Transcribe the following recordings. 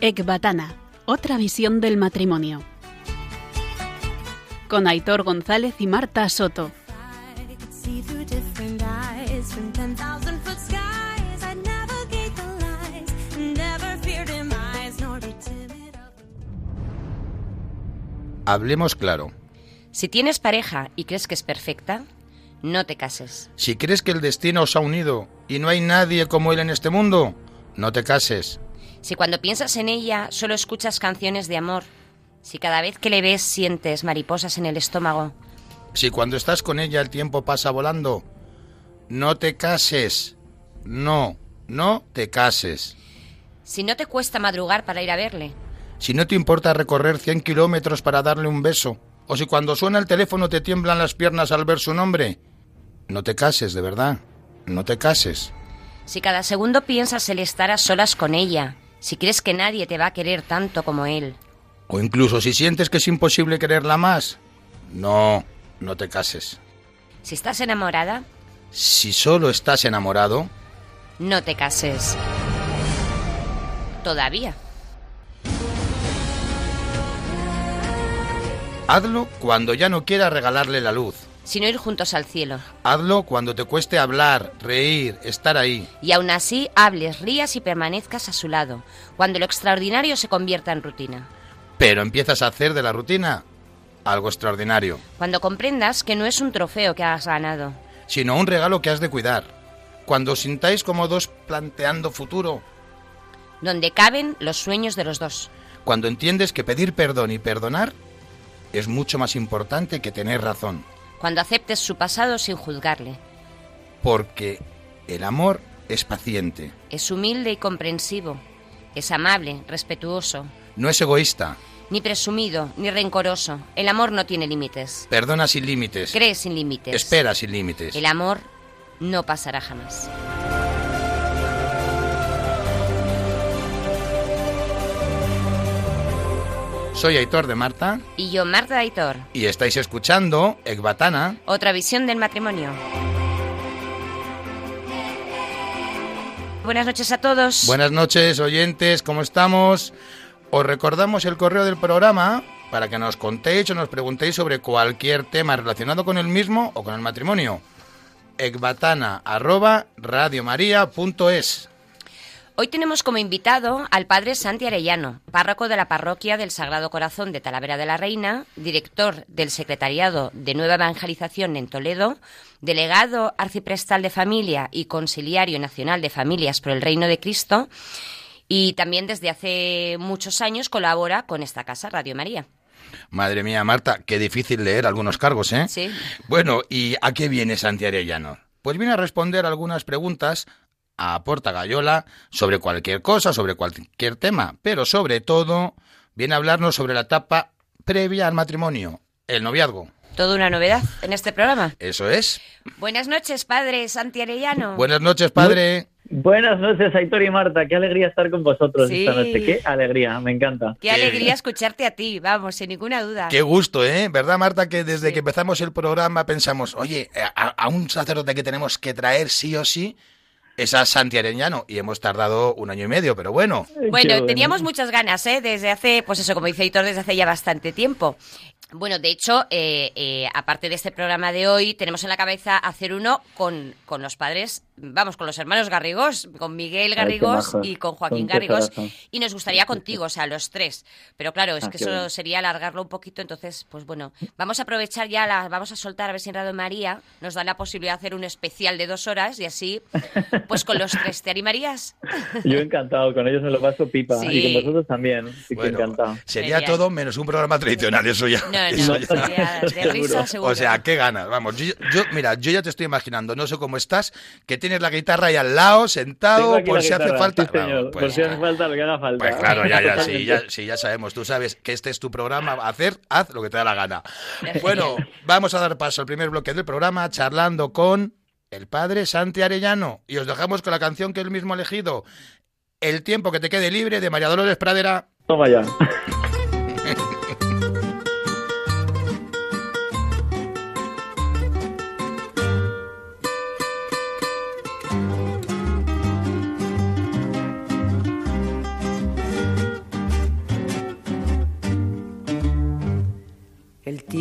Ecbatana, otra visión del matrimonio. Con Aitor González y Marta Soto. Hablemos claro. Si tienes pareja y crees que es perfecta, no te cases. Si crees que el destino os ha unido y no hay nadie como él en este mundo, no te cases. Si cuando piensas en ella solo escuchas canciones de amor, si cada vez que le ves sientes mariposas en el estómago, Si cuando estás con ella el tiempo pasa volando, no te cases. No, no te cases. si no te cuesta madrugar para ir a verle, Si no te importa recorrer 100 kilómetros para darle un beso, o si cuando suena el teléfono te tiemblan las piernas al ver su nombre, no te cases, de verdad. No te cases. si cada segundo piensas el estar a solas con ella, si crees que nadie te va a querer tanto como él, O incluso si sientes que es imposible quererla más, no, no te cases. si estás enamorada, Si solo estás enamorado, no te cases. Todavía. hazlo cuando ya no quieras regalarle la luz. Sino ir juntos al cielo. Hazlo cuando te cueste hablar, reír, estar ahí. Y aún así hables, rías y permanezcas a su lado, cuando lo extraordinario se convierta en rutina. Pero empiezas a hacer de la rutina algo extraordinario, Cuando comprendas que no es un trofeo que has ganado, sino un regalo que has de cuidar. Cuando os sintáis como dos planteando futuro, donde caben los sueños de los dos. cuando entiendes que pedir perdón y perdonar es mucho más importante que tener razón, Cuando aceptes su pasado sin juzgarle. porque el amor es paciente, Es humilde y comprensivo. Es amable, respetuoso. no es egoísta, Ni presumido, ni rencoroso. El amor no tiene límites. perdona sin límites, Cree sin límites. espera sin límites. El amor no pasará jamás. Soy Aitor de Marta Y yo, Marta Aitor, y estáis escuchando Ecbatana. otra visión del matrimonio. Buenas noches a todos. Buenas noches, oyentes, ¿cómo estamos? Os recordamos el correo del programa para que nos contéis o nos preguntéis sobre cualquier tema relacionado con el mismo o con el matrimonio. ecbatana@radiomaria.es. Hoy tenemos como invitado al padre Santi Arellano, párroco de la parroquia del Sagrado Corazón de Talavera de la Reina, director del Secretariado de Nueva Evangelización en Toledo, delegado arciprestal de familia y conciliario nacional de familias por el Reino de Cristo, y también desde hace muchos años colabora con esta casa, Radio María. Madre mía, Marta, qué difícil leer algunos cargos, ¿eh? Sí. Bueno, ¿y a qué viene Santi Arellano? Pues viene a responder algunas preguntas a Porta Gallola sobre cualquier cosa, sobre cualquier tema, pero sobre todo viene a hablarnos sobre la etapa previa al matrimonio, el noviazgo. Toda una novedad en este programa. Eso es. Buenas noches, padre Santi Arellano. Buenas noches, padre. Buenas noches, Aitor y Marta. Qué alegría estar con vosotros Sí. esta noche. Qué alegría, me encanta. Qué alegría escucharte a ti, vamos, sin ninguna duda. Qué gusto, ¿eh? ¿Verdad, Marta? Que desde Sí. que empezamos el programa pensamos, oye, a, a un sacerdote que tenemos que traer sí o sí es a Santi Arellano. Y hemos tardado un año y medio, pero bueno. Bueno, teníamos muchas ganas, ¿eh? Desde hace, pues eso, como dice Hitor, desde hace ya bastante tiempo. Bueno, de hecho, eh, eh, aparte de este programa de hoy, tenemos en la cabeza hacer uno con, con los padres, vamos, con los hermanos Garrigós, con Miguel Ay, Garrigós majos. y con Joaquín Garrigós. Y nos gustaría contigo, o sea, los tres. Pero claro, es Ah, que eso bueno. sería alargarlo un poquito, entonces, pues bueno, vamos a aprovechar ya, la, vamos a soltar a ver si en Radio María nos da la posibilidad de hacer un especial de dos horas y así, pues con los tres, ¿te animarías? Yo encantado, con ellos me lo paso pipa. Sí. Y con vosotros también. Bueno, encantado. sería Genial. todo menos un programa tradicional, eso ya. No, eso no, ya. sería de risa seguro. O sea, qué ganas, vamos. Yo, yo- mira, yo ya te estoy imaginando, no sé cómo estás, que tienes la guitarra ahí al lado, sentado, por si hace guitarra, falta. sí. Vamos, pues, por si hace falta lo que haga falta. Pues claro, ya, ya, sí, ya, sí, ya sabemos. Tú sabes que este es tu programa. Hacer, haz lo que te da la gana. Bueno, vamos a dar paso al primer bloque del programa, charlando con el padre Santi Arellano. Y os dejamos con la canción que él mismo ha elegido, El tiempo que te quede libre, de María Dolores Pradera. Toma ya.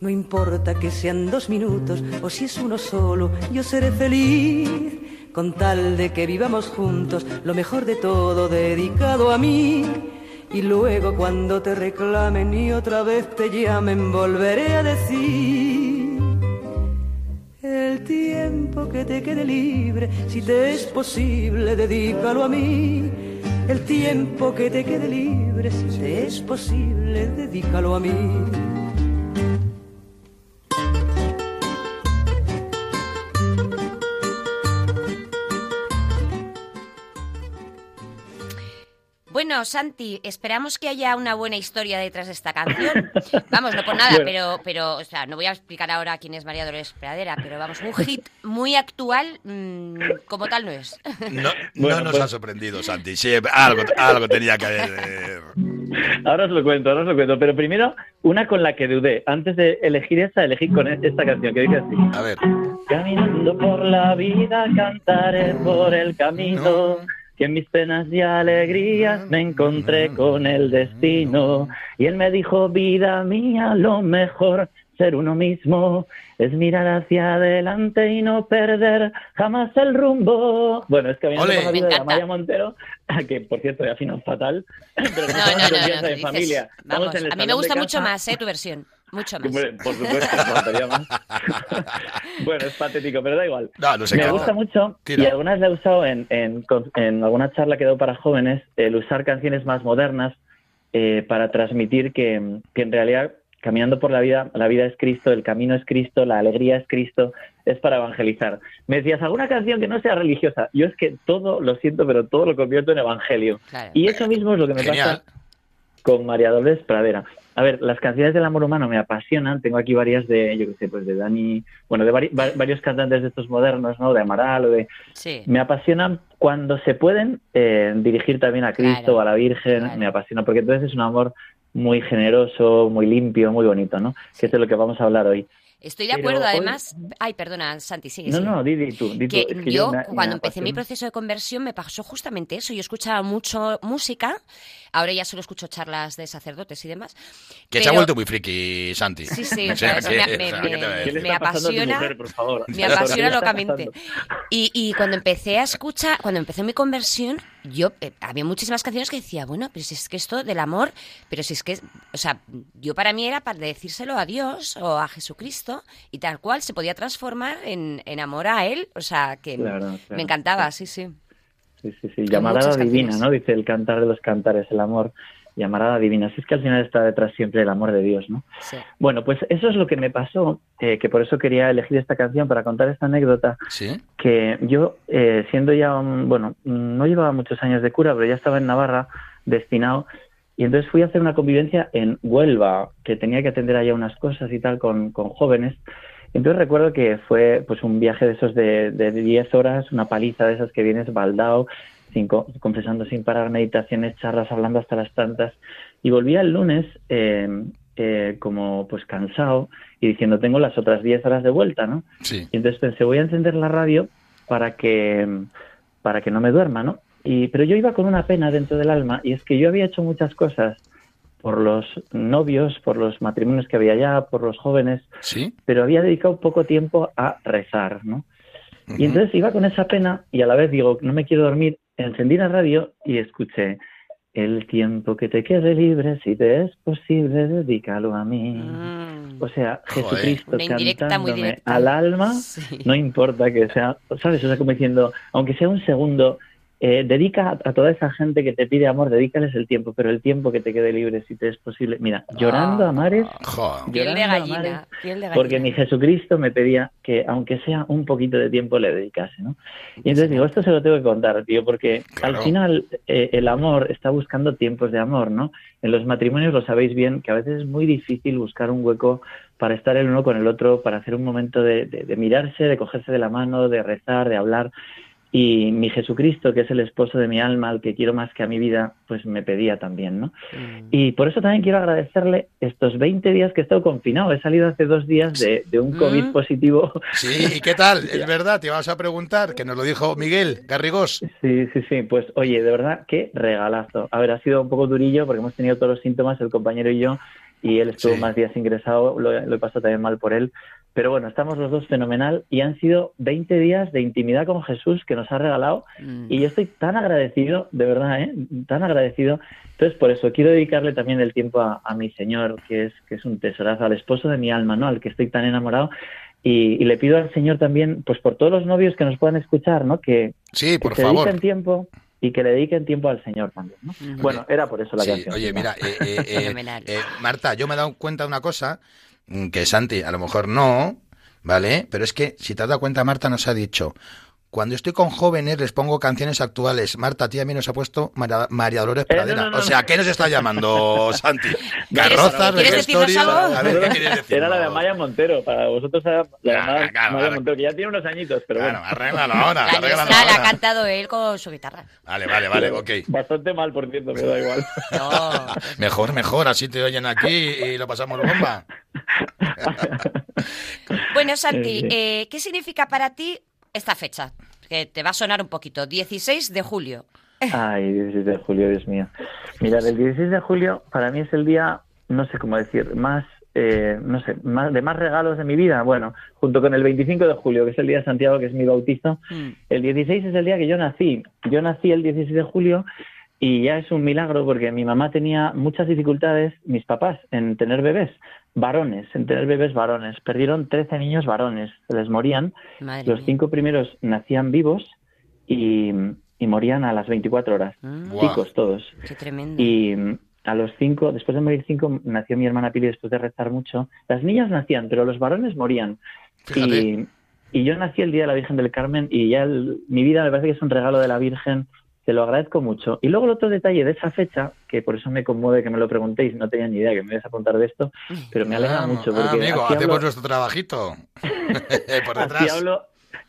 No importa que sean dos minutos o si es uno solo, yo seré feliz con tal de que vivamos juntos, lo mejor de todo dedicado a mí. Y luego cuando te reclamen y otra vez te llamen, volveré a decir el tiempo que te quede libre, si te es posible, dedícalo a mí el tiempo que te quede libre, si te es posible, dedícalo a mí. Bueno, Santi, esperamos que haya una buena historia detrás de esta canción. Vamos, no por nada, pero, pero, o sea, no voy a explicar ahora quién es María Dolores Pradera, pero vamos, un hit muy actual, mmm, como tal no es. No, no nos pues... ha sorprendido, Santi. Sí, algo, algo tenía que haber. Ahora os lo cuento, ahora os lo cuento. Pero primero, una con la que dudé. Antes de elegir esta, elegí con esta canción, que dice así. A ver. Caminando por la vida, cantaré por el camino. No que en mis penas y alegrías me encontré con el destino. Y él me dijo, vida mía, lo mejor ser uno mismo es mirar hacia adelante y no perder jamás el rumbo. Bueno, es que había una vida de María Montero, que por cierto ya final fatal, pero no, no, no, no, de familia. Vamos, a mí me gusta mucho más, ¿eh? Tu versión. Mucho más. Por supuesto, faltaría más. bueno, es patético, pero da igual. No, no sé Me gusta mucho Tira. y algunas la he usado en, en, en, alguna charla que he dado para jóvenes, el usar canciones más modernas eh, para transmitir que, que en realidad caminando por la vida, la vida es Cristo, el camino es Cristo, la alegría es Cristo, es para evangelizar. Me decías, ¿alguna canción que no sea religiosa? Yo es que todo, lo siento, pero todo lo convierto en evangelio. Claro. Y eso mismo es lo que me Genial. pasa con María Dolores Pradera. A ver, las canciones del amor humano me apasionan. Tengo aquí varias de, yo qué sé, pues de Dani, bueno, de vari, varios cantantes de estos modernos, ¿no? De Amaral o de... Sí. Me apasionan cuando se pueden eh, dirigir también a Cristo Claro, o a la Virgen. claro. Me apasiona porque entonces es un amor muy generoso, muy limpio, muy bonito, ¿no? Que es de lo que vamos a hablar hoy. Estoy de Pero acuerdo, hoy- además. Ay, perdona, Santi, sigue. No, sigue. no, di, di tú, di tú. que Es que yo, cuando empecé mi proceso de conversión, me pasó justamente eso. Yo escuchaba mucho música, ahora ya solo escucho charlas de sacerdotes y demás. Que se ha pero- vuelto muy friki, Santi. Sí, sí, O sea, que- me- o sea, me- ¿qué te voy a me- ¿Qué le decir? está pasando a tu apasiona- mujer, por favor? Me ¿Qué apasiona locamente. y cuando empecé a escuchar, cuando empecé mi conversión, yo eh, había muchísimas canciones que decía, bueno, pero si es que esto del amor, pero si es que, o sea, yo para mí era para decírselo a Dios o a Jesucristo y tal cual se podía transformar en, en amor a Él, o sea, que Claro, claro. me encantaba, sí, sí. Sí, sí, sí. Muchas divina, canciones. ¿no? Dice el cantar de los cantares, el amor. Llamarada divina. Si es que al final está detrás siempre el amor de Dios, ¿no? sí. Bueno, pues eso es lo que me pasó, eh, que por eso quería elegir esta canción para contar esta anécdota, ¿Sí? que yo, eh, siendo ya un, bueno, no llevaba muchos años de cura, pero ya estaba en Navarra destinado, y entonces fui a hacer una convivencia en Huelva, que tenía que atender allá unas cosas y tal con, con jóvenes. Entonces recuerdo que fue pues un viaje de esos de, de 10 horas, una paliza de esas que vienes baldao, sin, co- confesando sin parar, meditaciones, charlas, hablando hasta las tantas. Y volví el lunes eh, eh, como pues cansado y diciendo tengo las otras 10 horas de vuelta, ¿no? Sí. Y entonces pensé, voy a encender la radio para que, para que no me duerma, ¿no? Y, pero yo iba con una pena dentro del alma y es que yo había hecho muchas cosas por los novios, por los matrimonios que había allá, por los jóvenes, ¿Sí? pero había dedicado poco tiempo a rezar, ¿no? Y entonces iba con esa pena y a la vez digo, no me quiero dormir, encendí la radio y escuché, el tiempo que te quede libre, si te es posible, dedícalo a mí. Mm. O sea, Joder. Jesucristo cantándome al alma, Sí. no importa que sea, ¿sabes? O sea, como diciendo, aunque sea un segundo, eh, dedica a, toda esa gente que te pide amor, dedícales el tiempo, pero el tiempo que te quede libre, si te es posible. Mira, llorando a mares, llorando a mares, porque mi Jesucristo me pedía que, aunque sea un poquito de tiempo, le dedicase, ¿no? Y entonces digo, esto se lo tengo que contar, tío, porque al final eh, el amor está buscando tiempos de amor, ¿no? En los matrimonios lo sabéis bien, que a veces es muy difícil buscar un hueco para estar el uno con el otro, para hacer un momento de, de mirarse, de cogerse de la mano, de rezar, de hablar. Y mi Jesucristo, que es el esposo de mi alma, al que quiero más que a mi vida, pues me pedía también, ¿no? Mm. Y por eso también quiero agradecerle estos 20 días que he estado confinado. He salido hace dos días de, un mm. COVID positivo. Sí, ¿y qué tal? Es verdad, te ibas a preguntar, que nos lo dijo Miguel Garrigós. Sí, sí, sí. Pues oye, de verdad, qué regalazo. A ver, ha sido un poco durillo porque hemos tenido todos los síntomas, el compañero y yo, y él estuvo más días ingresado, lo, lo he pasado también mal por él, pero bueno, estamos los dos fenomenal y han sido 20 días de intimidad con Jesús que nos ha regalado mm. y yo estoy tan agradecido, de verdad, ¿eh? tan agradecido. Entonces, por eso quiero dedicarle también el tiempo a, mi Señor, que es, que es un tesorazo, al esposo de mi alma, ¿no? Al que estoy tan enamorado. Y, le pido al Señor también, pues por todos los novios que nos puedan escuchar, ¿no? Que, sí, por que favor. dediquen tiempo y que le dediquen tiempo al Señor también. ¿no? Bueno, era por eso la canción. Oye, mira, eh, eh, eh, Marta, yo me he dado cuenta de una cosa que Santi a lo mejor no, ¿vale? Pero es que si te has dado cuenta, Marta nos ha dicho, cuando estoy con jóvenes les pongo canciones actuales. Marta, a ti a mí nos ha puesto María, Dolores eh, Pradera. o sea, ¿qué nos está llamando, Santi? Carrozas, ¿Quieres A ver, ¿qué quieres decir? Era la de Amaya Montero. Para vosotros era la de Amaya Montero, que ya tiene unos añitos, pero bueno. arréglalo ahora. La la ha cantado él con su guitarra. Vale, vale, vale, ok. Bastante mal, por cierto, me da igual. No. mejor, mejor, así te oyen aquí y lo pasamos bomba. bueno, Santi, eh, ¿qué significa para ti esta fecha, que te va a sonar un poquito, 16 de julio. Ay, 16 de julio, Dios mío. Mira, el 16 de julio para mí es el día, no sé cómo decir, más, eh, no sé, más, de más regalos de mi vida. Bueno, junto con el 25 de julio, que es el día de Santiago, que es mi bautizo, mm. el 16 es el día que yo nací. Yo nací el 16 de julio y ya es un milagro porque mi mamá tenía muchas dificultades, mis papás, en tener bebés varones, en tener bebés varones. Perdieron 13 niños varones, se les morían. Los cinco primeros nacían vivos y, morían a las 24 horas. Mm. Chicos todos. Qué tremendo. Y a los cinco, después de morir cinco, nació mi hermana Pili después de rezar mucho. Las niñas nacían, pero los varones morían. Y, y, yo nací el día de la Virgen del Carmen y ya mi vida me parece que es un regalo de la Virgen te lo agradezco mucho. Y luego el otro detalle de esa fecha, que por eso me conmueve que me lo preguntéis, no tenía ni idea que me ibas a apuntar de esto, pero me alegra ah, mucho. Porque amigo, hacemos nuestro trabajito por detrás. hablo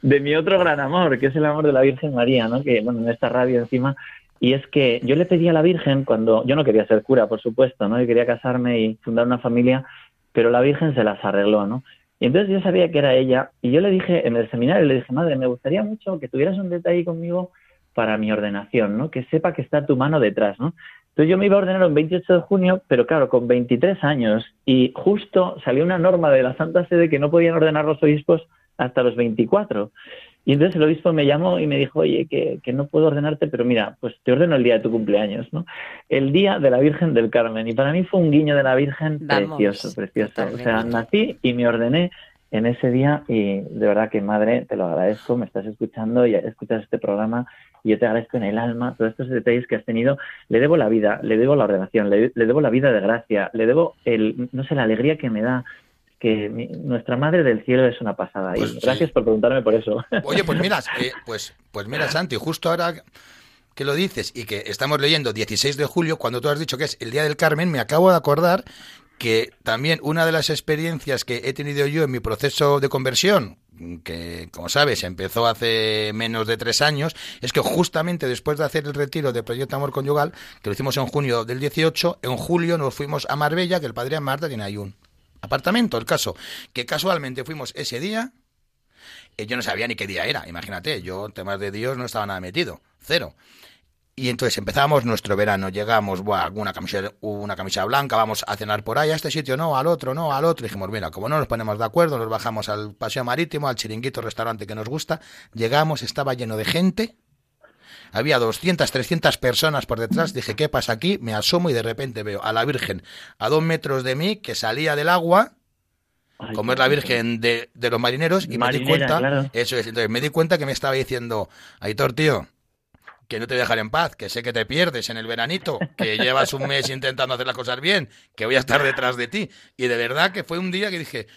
de mi otro gran amor, que es el amor de la Virgen María, ¿no? Que, bueno, en esta radio encima, y es que yo le pedí a la Virgen cuando, yo no quería ser cura, por supuesto, ¿no? Yo quería casarme y fundar una familia, pero la Virgen se las arregló, ¿no? Y entonces yo sabía que era ella, y yo le dije en el seminario, le dije, madre, me gustaría mucho que tuvieras un detalle conmigo para mi ordenación, ¿no? Que sepa que está tu mano detrás, ¿no? Entonces yo me iba a ordenar un 28 de junio, pero claro, con 23 años y justo salió una norma de la Santa Sede que no podían ordenar los obispos hasta los 24. Y entonces el obispo me llamó y me dijo, oye, que, que, no puedo ordenarte, pero mira, pues te ordeno el día de tu cumpleaños, ¿no? El día de la Virgen del Carmen. Y para mí fue un guiño de la Virgen precioso, precioso. O sea, nací y me ordené en ese día y de verdad que madre, te lo agradezco, me estás escuchando y escuchas este programa y yo te agradezco en el alma todos estos detalles que has tenido. Le debo la vida, le debo la ordenación, le, debo la vida de gracia, le debo el, no sé, la alegría que me da que nuestra madre del cielo es una pasada. y pues gracias por preguntarme por eso. Oye, pues mira, eh, pues, pues mira, Santi, justo ahora que lo dices y que estamos leyendo 16 de julio, cuando tú has dicho que es el Día del Carmen, me acabo de acordar que también una de las experiencias que he tenido yo en mi proceso de conversión, que como sabes empezó hace menos de tres años, es que justamente después de hacer el retiro del proyecto Amor Conyugal, que lo hicimos en junio del 18, en julio nos fuimos a Marbella, que el padre Marta tiene ahí un apartamento, el caso, que casualmente fuimos ese día, y yo no sabía ni qué día era, imagínate, yo temas de Dios no estaba nada metido, cero. Y entonces empezamos nuestro verano, llegamos, buah, una camisa, una camisa blanca, vamos a cenar por ahí, a este sitio no, al otro no, al otro. Y dijimos, mira, como no nos ponemos de acuerdo, nos bajamos al paseo marítimo, al chiringuito restaurante que nos gusta, llegamos, estaba lleno de gente, había 200, 300 personas por detrás, dije, ¿qué pasa aquí? Me asomo y de repente veo a la Virgen a dos metros de mí que salía del agua, como es la Virgen de, de los marineros, y me di cuenta, eso es, entonces me di cuenta que me estaba diciendo, Aitor, tío, que no te dejaré en paz, que sé que te pierdes en el veranito, que llevas un mes intentando hacer las cosas bien, que voy a estar detrás de ti. Y de verdad que fue un día que dije,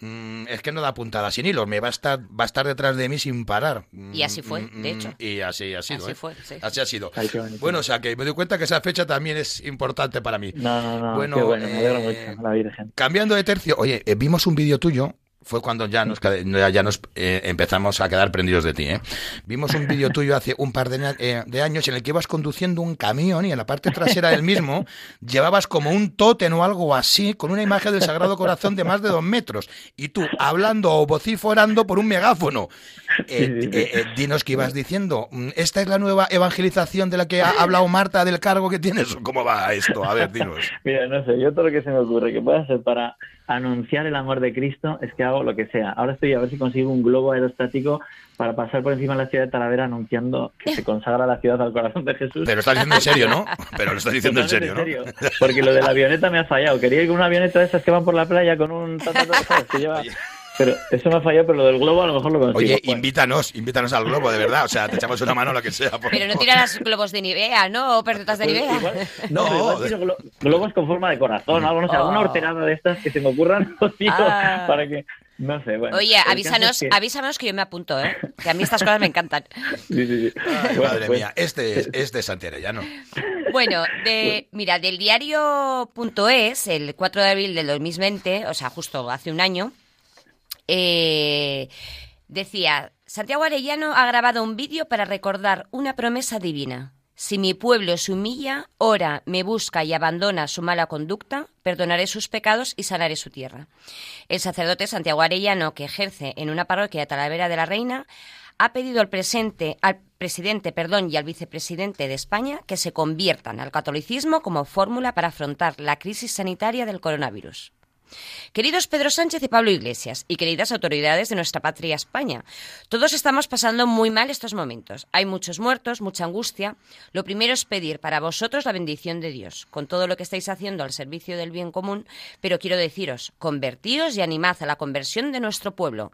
mm, es que no da puntada sin hilo, me va a estar, va a estar detrás de mí sin parar. Y así fue, Mm, de mm, hecho. Y así ha sido. Así ¿eh? fue, sí. Así ha sido. Ay. Bueno, o sea que me doy cuenta que esa fecha también es importante para mí. No, no, no, Bueno, qué bueno, me alegro eh, mucho, la Virgen. Cambiando de tercio, oye, eh, vimos un vídeo tuyo, fue cuando ya nos, ya nos eh, empezamos a quedar prendidos de ti, ¿eh? Vimos un vídeo tuyo hace un par de, eh, de años en el que ibas conduciendo un camión y en la parte trasera del mismo llevabas como un tótem o algo así, con una imagen del Sagrado Corazón de más de dos metros, y tú hablando o vociforando por un megáfono. Eh, Sí, sí, sí. eh, eh, dinos qué ibas diciendo. Mm, ¿Esta es la nueva evangelización de la que ha hablado Marta del cargo que tienes? ¿O ¿Cómo va esto? A ver, dinos. Mira, no sé, yo todo lo que se me ocurre que pueda ser para anunciar el amor de Cristo es que hago lo que sea. Ahora estoy a ver si consigo un globo aerostático para pasar por encima de la ciudad de Talavera anunciando que se consagra la ciudad al corazón de Jesús. Pero lo estás diciendo en serio, ¿no? Pero lo estás diciendo en serio, ¿no? Porque lo de la avioneta me ha fallado. Quería ir con una avioneta de esas que van por la playa con un... que lleva... Pero eso me ha fallado, pero lo del globo a lo mejor lo consigo. Oye, Bueno, invítanos, invítanos al globo, de verdad. O sea, te echamos una mano lo que sea. por Pero no tirarás globos de Nivea, ¿no? O perdotas de pues Nivea. igual- No, igual tiro glo- globos con forma de corazón algo, no sé, alguna Oh. horterada de estas que se me ocurran, tiro Ah. para que... No sé, bueno. Oye, avísanos, es que- avísanos que yo me apunto, ¿eh? Que a mí estas cosas me encantan. Sí, sí, sí. Ay, Bueno, madre pues, mía, este es, este es Santi Arellano. Bueno, de, mira, del diario.es, el 4 de abril del 2020, o sea, justo hace un año, eh, decía, Santiago Arellano ha grabado un vídeo para recordar una promesa divina. Si mi pueblo se humilla, ora, me busca y abandona su mala conducta, perdonaré sus pecados y sanaré su tierra. El sacerdote Santiago Arellano, que ejerce en una parroquia de Talavera de la Reina, ha pedido al presente, al presidente, perdón, y al vicepresidente de España que se conviertan al catolicismo como fórmula para afrontar la crisis sanitaria del coronavirus. Queridos Pedro Sánchez y Pablo Iglesias, y queridas autoridades de nuestra patria España, todos estamos pasando muy mal estos momentos. Hay muchos muertos, mucha angustia. Lo primero es pedir para vosotros la bendición de Dios, con todo lo que estáis haciendo al servicio del bien común, pero quiero deciros, convertíos y animad a la conversión de nuestro pueblo.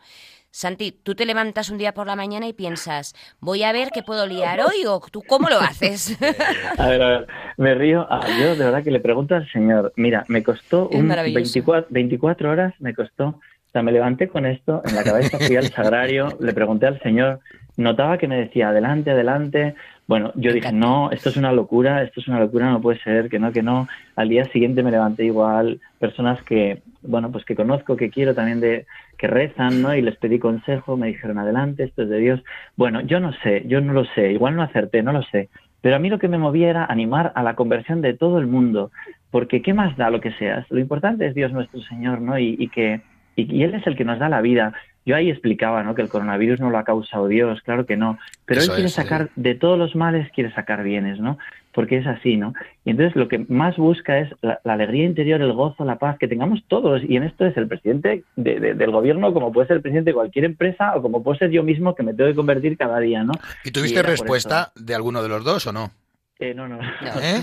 Santi, tú te levantas un día por la mañana y piensas, voy a ver qué puedo liar hoy, o tú cómo lo haces. A ver, a ver, me río. Ah, yo de verdad que le pregunto al señor, mira, me costó un maravilloso. 24, 24 horas, me costó. O sea, me levanté con esto en la cabeza, fui al sagrario, le pregunté al señor, notaba que me decía, adelante, adelante. Bueno, yo dije, no, esto es una locura, esto es una locura, no puede ser, que no, que no. Al día siguiente me levanté igual, personas que, bueno, pues que conozco, que quiero también de, que rezan, ¿no? Y les pedí consejo, me dijeron, adelante, esto es de Dios. Bueno, yo no sé, yo no lo sé, igual no acerté, no lo sé. Pero a mí lo que me movía era animar a la conversión de todo el mundo, porque ¿qué más da lo que seas? Lo importante es Dios nuestro Señor, ¿no? Y, y que y, y Él es el que nos da la vida. Yo ahí explicaba, ¿no? Que el coronavirus no lo ha causado Dios, claro que no. Pero Eso Él quiere es, sí. sacar de todos los males, quiere sacar bienes, ¿no? Porque es así, ¿no? Y entonces lo que más busca es la, la alegría interior, el gozo, la paz que tengamos todos. Y en esto es el presidente de- de- del gobierno, como puede ser el presidente de cualquier empresa, o como puedo ser yo mismo que me tengo que convertir cada día, ¿no? ¿Y tuviste respuesta de alguno de los dos o no? Eh, no, no. ¿Eh?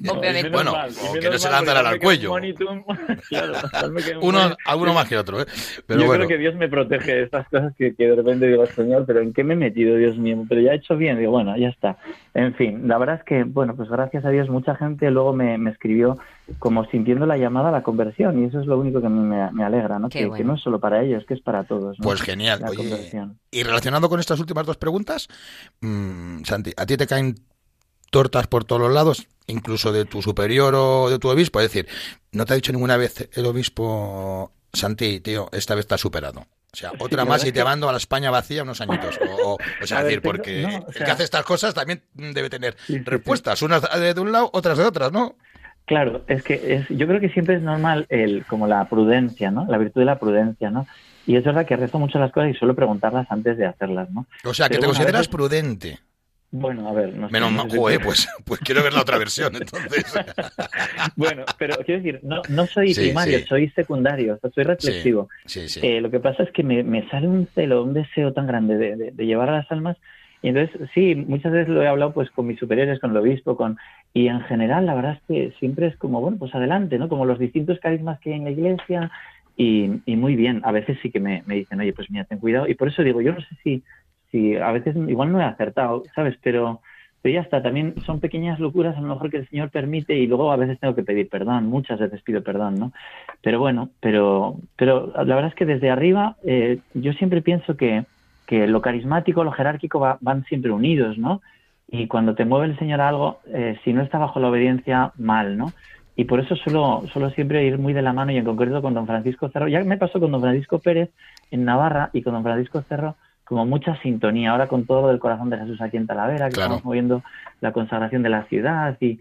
No, Obviamente. y menos Bueno, mal, o que no se porque al un cuello. Claro, Uno, alguno más que otro, ¿eh? Pero Yo bueno. creo que Dios me protege de estas cosas que, que de repente digo, Señor, pero ¿en qué me he metido, Dios mío? Pero ya he hecho bien, digo, bueno, ya está. En fin, la verdad es que, bueno, pues gracias a Dios mucha gente luego me, me escribió como sintiendo la llamada a la conversión y eso es lo único que a mí me, me alegra, ¿no? Que, bueno. que no es solo para ellos, que es para todos. ¿no? Pues genial. La Oye, conversión. y relacionado con estas últimas dos preguntas, mm, Santi, ¿a ti te caen tortas por todos los lados, incluso de tu superior o de tu obispo? Es decir, ¿no te ha dicho ninguna vez el obispo, Santi, tío, esta vez estás superado? O sea, otra más y te que- mando a la España vacía unos añitos. O, o- o sea, A es ver, decir, tengo- porque no, o el que hace estas cosas también debe tener Sí, sí, sí. respuestas, unas de un lado, otras de otras, ¿no? Claro, es que es, yo creo que siempre es normal el, como la prudencia, ¿no? La virtud de la prudencia, ¿no? Y es verdad que rezo mucho las cosas y suelo preguntarlas antes de hacerlas, ¿no? O sea, que Pero te consideras veces- prudente. Bueno, a ver, no Menos no mal, joder, pues, pues quiero ver la otra versión, entonces. Bueno, pero quiero decir, no, no soy Sí, primario, sí. soy secundario, o sea, soy reflexivo. Sí. Eh, lo que pasa es que me, me sale un celo, un deseo tan grande de, de- de llevar a las almas. Y entonces, sí, muchas veces lo he hablado pues con mis superiores, con el obispo, con y en general la verdad es que siempre es como, bueno, pues adelante, ¿no? Como los distintos carismas que hay en la iglesia y, y muy bien. A veces sí que me, me dicen, oye, pues mira, ten cuidado. Y por eso digo, yo no sé si, si a veces igual no he acertado, ¿sabes? Pero, pero ya está, también son pequeñas locuras a lo mejor que el Señor permite y luego a veces tengo que pedir perdón, muchas veces pido perdón, ¿no? Pero bueno, pero, pero la verdad es que desde arriba eh, yo siempre pienso que, que lo carismático, lo jerárquico van siempre unidos, ¿no? Y cuando te mueve el Señor algo, eh, si no está bajo la obediencia, mal, ¿no? Y por eso suelo, suelo siempre ir muy de la mano y en concreto con don Francisco Cerro. Ya me pasó con don Francisco Pérez en Navarra y con don Francisco Cerro como mucha sintonía. Ahora con todo lo del corazón de Jesús aquí en Talavera, que estamos moviendo la consagración de la ciudad y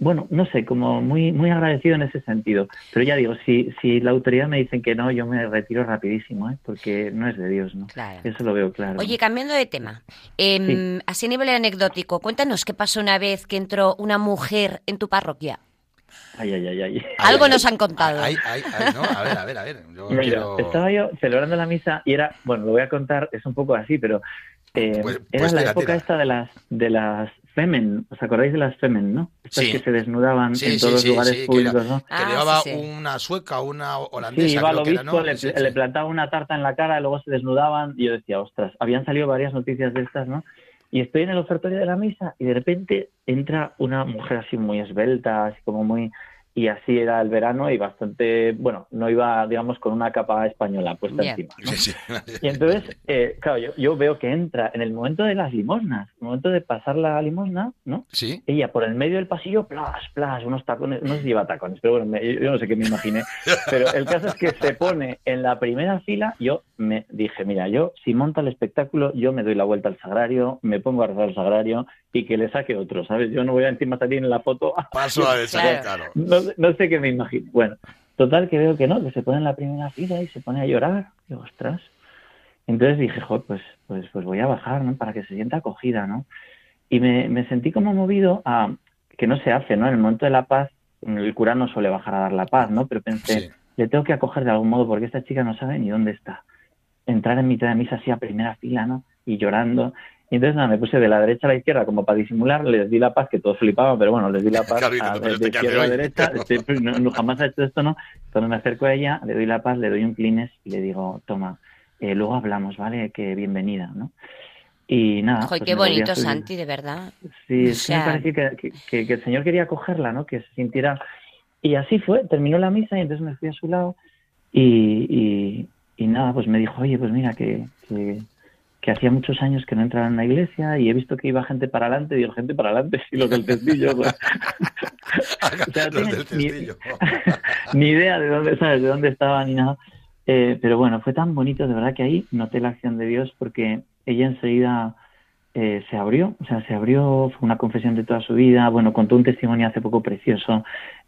bueno, no sé, como muy muy agradecido en ese sentido. Pero ya digo, si, si la autoridad me dicen que no, yo me retiro rapidísimo, ¿eh? porque no es de Dios, ¿no? Eso lo veo claro. Oye, cambiando de tema, eh, así a nivel anecdótico, cuéntanos qué pasó una vez que entró una mujer en tu parroquia. Ay, ay, ay, ay. Algo nos han contado. Ay, ay, ay, no, a ver, a ver, a ver. Estaba yo celebrando la misa y era, bueno, lo voy a contar, es un poco así, pero eh, pues, era pues la época esta de las de las Femen, ¿os acordáis de las Femen, no? Estas que se desnudaban en todos los lugares públicos, ¿no? Que ah, llevaba una sueca, una holandesa. Sí, iba al obispo, le, le, plantaba una tarta en la cara, y luego se desnudaban y yo decía, ostras, habían salido varias noticias de estas, ¿no? Y estoy en el ofertorio de la misa y de repente entra una mujer así muy esbelta, así como muy y así era el verano y bastante, bueno, no iba, digamos, con una capa española puesta encima. Y entonces, eh, claro, yo, yo, veo que entra en el momento de las limosnas, el momento de pasar la limosna, ¿no? Sí. Ella por el medio del pasillo, plas, plas, unos tacones, no se lleva tacones, pero bueno, yo no sé qué me imaginé, pero el caso es que se pone en la primera fila, yo me dije, mira, yo si monta el espectáculo, yo me doy la vuelta al sagrario, me pongo a rezar al sagrario y que le saque otro, ¿sabes? Yo no voy a encima salir en la foto. Paso a salir, claro. No, sé qué me imagino. Bueno, total que veo que no, que se pone en la primera fila y se pone a llorar. Digo, ostras. Entonces dije, joder, pues, pues, pues voy a bajar, ¿no? Para que se sienta acogida, ¿no? Y me, me sentí como movido a que no se hace, ¿no? En el momento de la paz, el cura no suele bajar a dar la paz, ¿no? Pero pensé, le tengo que acoger de algún modo porque esta chica no sabe ni dónde está. Entrar en mitad de misa así a primera fila, ¿no? Y llorando. Y entonces nada, me puse de la derecha a la izquierda como para disimular, les di la paz, que todos flipaban, pero bueno, les di la paz a, de izquierda a derecha, no, jamás ha hecho esto, ¿no? Cuando me acerco a ella, le doy la paz, le doy un clines y le digo, toma, eh, luego hablamos, ¿vale? Que bienvenida, ¿no? Y nada. Joder, pues qué bonito, Santi, de verdad. Sí, que me parecía que, que, que, el Señor quería cogerla, ¿no? Que se sintiera... Y así fue, terminó la misa y entonces me fui a su lado y, y, y nada, pues me dijo, oye, pues mira, que, que que hacía muchos años que no entraba en la iglesia y he visto que iba gente para adelante, digo, gente para adelante, y los del testillo. Pues. Ni, idea de dónde, ¿sabes? de dónde estaba ni nada. Eh, pero bueno, fue tan bonito, de verdad que ahí noté la acción de Dios porque ella enseguida eh, se abrió, o sea, se abrió, fue una confesión de toda su vida, bueno, contó un testimonio hace poco precioso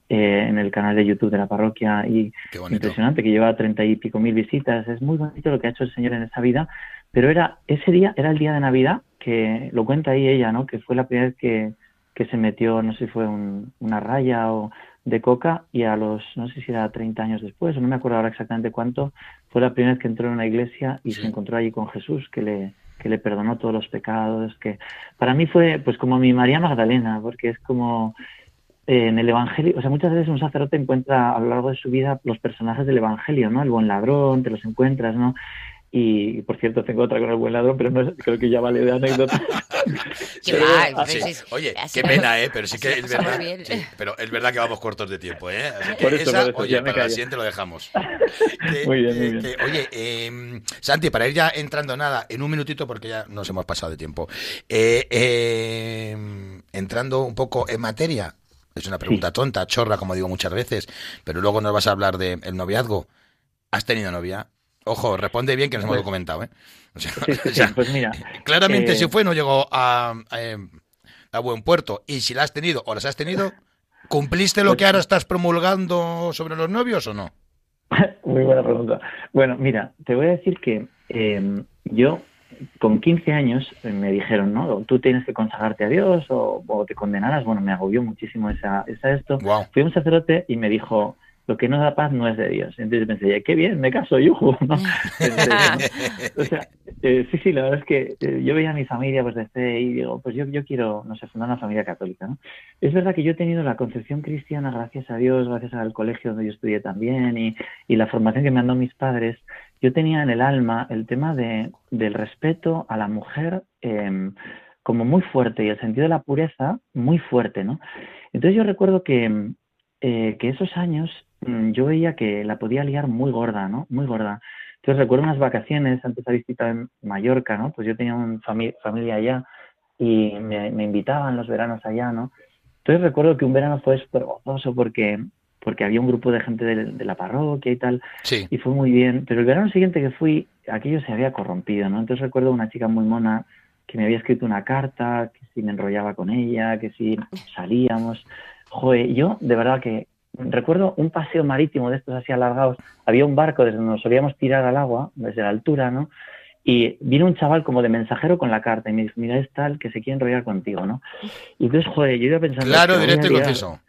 eh, en el canal de YouTube de la parroquia y impresionante, que lleva treinta y pico mil visitas. Es muy bonito lo que ha hecho el Señor en esa vida pero era ese día, era el día de Navidad, que lo cuenta ahí ella, ¿no? Que fue la primera vez que, que se metió, no sé si fue una raya o de coca y a los, no sé si era 30 años después, o no me acuerdo ahora exactamente cuánto, fue la primera vez que entró en una iglesia y se encontró allí con Jesús, que le, que le perdonó todos los pecados, que para mí fue pues como mi María Magdalena, porque es como en el Evangelio, o sea, muchas veces un sacerdote encuentra a lo largo de su vida los personajes del Evangelio, ¿no? El buen ladrón, te los encuentras, ¿no? Y por cierto, tengo otra con el buen ladrón, pero no creo que ya vale de anécdota. Oye, qué pena, ¿eh? Pero sí que es verdad. pero es verdad que vamos cortos de tiempo, ¿eh? por eso, esa, oye, para la siguiente lo dejamos. muy bien, muy bien. oye, eh, Santi, para ir ya entrando nada, en un minutito, porque ya nos hemos pasado de tiempo. Eh, em, entrando un poco en materia, es una pregunta tonta, chorra, como digo muchas veces, pero luego nos vas a hablar del noviazgo. ¿Has tenido novia? Ojo, responde bien que nos hemos pues documentado, ¿eh? pues mira. Claramente, si eh, fue, no llegó a, a, buen puerto. Y si la has tenido o las has tenido, ¿cumpliste lo pues que ahora estás promulgando sobre los novios o no? Muy buena pregunta. Bueno, mira, te voy a decir que em, yo con 15 años me dijeron, ¿no? Tú tienes que consagrarte a Dios o, te condenarás. Bueno, me agobió muchísimo esa, esa esto. Fui a un sacerdote y me dijo, lo que no da paz no es de Dios. Entonces pensé, qué bien, me caso, yuju, ¿no? o sea, eh, sí, sí, la verdad es que eh, yo veía a mi familia pues de fe y digo, pues yo, yo quiero, no sé, fundar una familia católica, ¿no? Es verdad que yo he tenido la concepción cristiana, gracias a Dios, gracias al colegio donde yo estudié también y, y la formación que me han dado mis padres, yo tenía en el alma el tema de, del respeto a la mujer em, como muy fuerte y el sentido de la pureza muy fuerte, ¿no? Entonces yo recuerdo que, eh, que esos años mm, yo veía que la podía liar muy gorda, ¿no? Muy gorda. Entonces recuerdo unas vacaciones antes de visitar en Mallorca, ¿no? Pues yo tenía una familia allá y me, invitaban los veranos allá, ¿no? Entonces recuerdo que un verano fue súper gozoso porque, porque había un grupo de gente de, la parroquia y tal, y fue muy bien. Pero el verano siguiente que fui, aquello se había corrompido, ¿no? Entonces recuerdo una chica muy mona que me había escrito una carta, que si me enrollaba con ella, que si salíamos. Joder, yo de verdad que recuerdo un paseo marítimo de estos así alargados, había un barco desde donde nos solíamos tirar al agua, desde la altura, ¿no? Y vino un chaval como de mensajero con la carta y me dijo, mira, es tal que se quiere enrollar contigo, ¿no? Y entonces, joder, yo iba pensando... Claro, directo y conciso.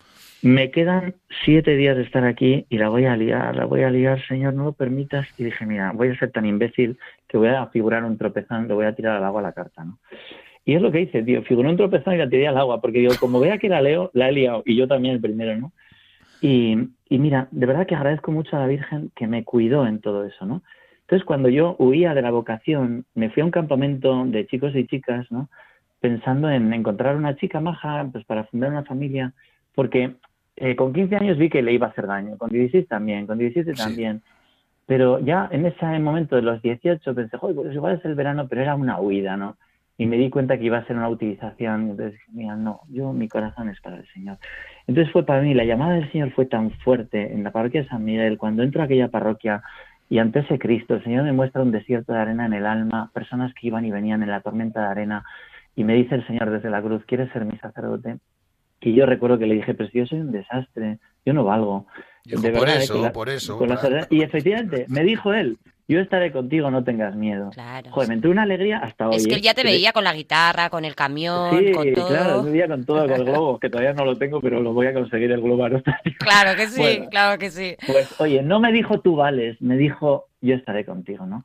Me quedan siete días de estar aquí y la voy a liar, la voy a liar, señor, no lo permitas. Y dije, mira, voy a ser tan imbécil que voy a figurar un tropezón, le voy a tirar al agua la carta, ¿no? Y es lo que hice, tío, figuró un tropezón y la tiré al agua, porque digo, como vea que la leo, la he liado, y yo también el primero, ¿no? Y, mira, de verdad que agradezco mucho a la Virgen que me cuidó en todo eso, ¿no? Entonces, cuando yo huía de la vocación, me fui a un campamento de chicos y chicas, ¿no? Pensando en encontrar una chica maja, pues para fundar una familia, porque eh, con 15 años vi que le iba a hacer daño, con 16 también, con 17 también. Pero ya en ese momento de los 18 pensé, joder, pues igual es el verano, pero era una huida, ¿no? y me di cuenta que iba a ser una utilización. Entonces, mira, no, yo mi corazón es para el Señor. Entonces fue para mí, la llamada del Señor fue tan fuerte en la parroquia de San Miguel, cuando entro a aquella parroquia y ante ese Cristo, el Señor me muestra un desierto de arena en el alma, personas que iban y venían en la tormenta de arena, y me dice el Señor desde la cruz, ¿quieres ser mi sacerdote? Y yo recuerdo que le dije, pero si yo soy un desastre, yo no valgo. por, eso, por eso, Y efectivamente, me dijo él, yo estaré contigo, no tengas miedo. Claro. Joder, me entró una alegría hasta hoy. Es que él ¿eh? ya te veía con la guitarra, con el camión, con todo. claro, me veía con todo, con el globo, que todavía no lo tengo, pero lo voy a conseguir el globo aerostático. Claro que sí, claro que sí. Pues, oye, no me dijo tú vales, me dijo yo estaré contigo, ¿no?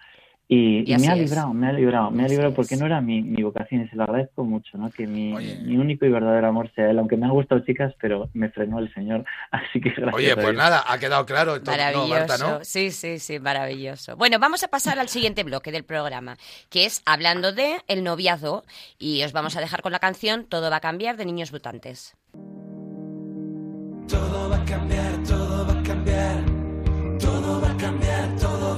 Y, me ha librado, me ha librado, me ha librado porque no era mi, vocación y se lo agradezco mucho, ¿no? Que mi, único y verdadero amor sea él, aunque me han gustado chicas, pero me frenó el Señor, así que gracias. Oye, pues nada, ha quedado claro. maravilloso, sí, sí, sí, maravilloso. Bueno, vamos a pasar al siguiente bloque del programa, que es hablando de el noviazgo y os vamos a dejar con la canción Todo va a cambiar de Niños Mutantes. Todo va a cambiar, todo va a cambiar, todo va a cambiar, todo va a cambiar.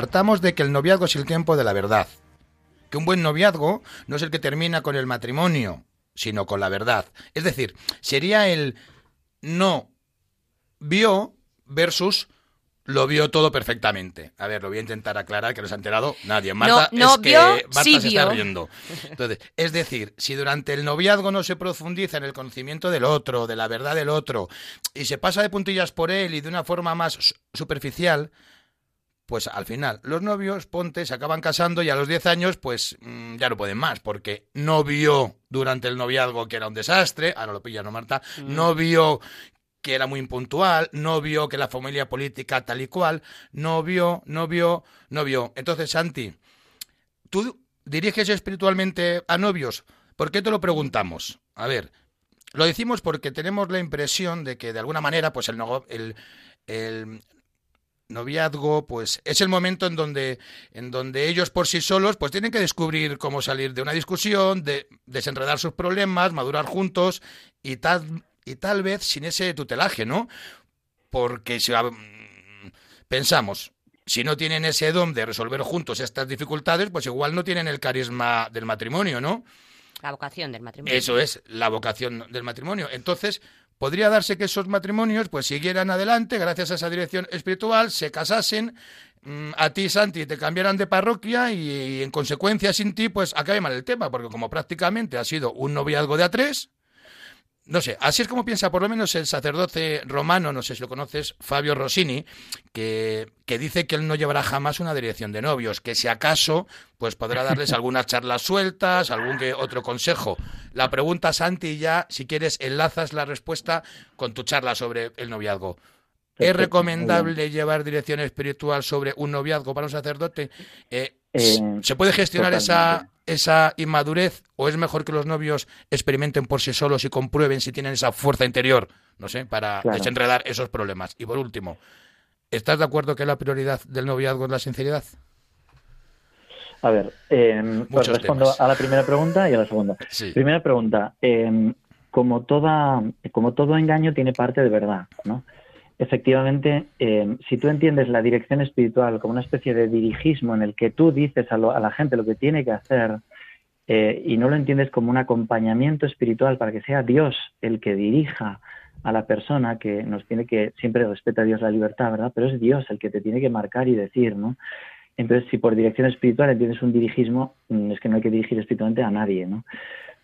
Partamos de que el noviazgo es el tiempo de la verdad. Que un buen noviazgo no es el que termina con el matrimonio, sino con la verdad. Es decir, sería el no vio versus lo vio todo perfectamente. A ver, lo voy a intentar aclarar que no se ha enterado nadie. Marta no, es que Marta se está riendo. Entonces, es decir, si durante el noviazgo no se profundiza en el conocimiento del otro, de la verdad del otro, y se pasa de puntillas por él y de una forma más superficial, pues al final los novios, ponte, se acaban casando y a los 10 años pues mm, ya no pueden más, porque no vio durante el noviazgo que era un desastre, ahora lo pilla, ¿no, Marta? Mm. No vio que era muy impuntual, no vio que la familia política tal y cual, no vio, no vio, no vio. Entonces, Santi, ¿tú diriges espiritualmente a novios? ¿Por qué te lo preguntamos? A ver, lo decimos porque tenemos la impresión de que de alguna manera, pues el, el, el noviazgo, pues es el momento en donde, en donde ellos por sí solos, pues tienen que descubrir cómo salir de una discusión, de desenredar sus problemas, madurar juntos y tal, y tal vez sin ese tutelaje, ¿no? Porque si pensamos, si no tienen ese don de resolver juntos estas dificultades, pues igual no tienen el carisma del matrimonio, ¿no? La vocación del matrimonio. Eso es, la vocación del matrimonio. Entonces, podría darse que esos matrimonios pues siguieran adelante gracias a esa dirección espiritual, se casasen, mm, a ti, Santi, te cambiaran de parroquia y, en consecuencia sin ti, pues acabe mal el tema, porque como prácticamente ha sido un noviazgo de a tres, no sé, así es como piensa por lo menos el sacerdote romano, no sé si lo conoces, Fabio Rossini, que, que, dice que él no llevará jamás una dirección de novios, que si acaso, pues podrá darles algunas charlas sueltas, algún que otro consejo. La pregunta, Santi, ya, si quieres, enlazas la respuesta con tu charla sobre el noviazgo. ¿Es recomendable llevar dirección espiritual sobre un noviazgo para un sacerdote? Eh, eh, ¿Se puede gestionar esa, esa inmadurez o es mejor que los novios experimenten por sí solos y comprueben si tienen esa fuerza interior, no sé, para desenredar esos problemas? Y por último, ¿estás de acuerdo que la prioridad del noviazgo es la sinceridad? A ver, eh, pues respondo a la primera pregunta y a la segunda. Primera pregunta, em, como, toda, como todo engaño tiene parte de verdad, ¿no? Efectivamente, eh, si tú entiendes la dirección espiritual como una especie de dirigismo en el que tú dices a, la gente lo que tiene que hacer eh, y no lo entiendes como un acompañamiento espiritual para que sea Dios el que dirija a la persona que nos tiene que, siempre respeta a Dios la libertad, ¿verdad? Pero es Dios el que te tiene que marcar y decir, ¿no? Entonces, si por dirección espiritual entiendes un dirigismo, mm, es que no hay que dirigir espiritualmente a nadie, ¿no?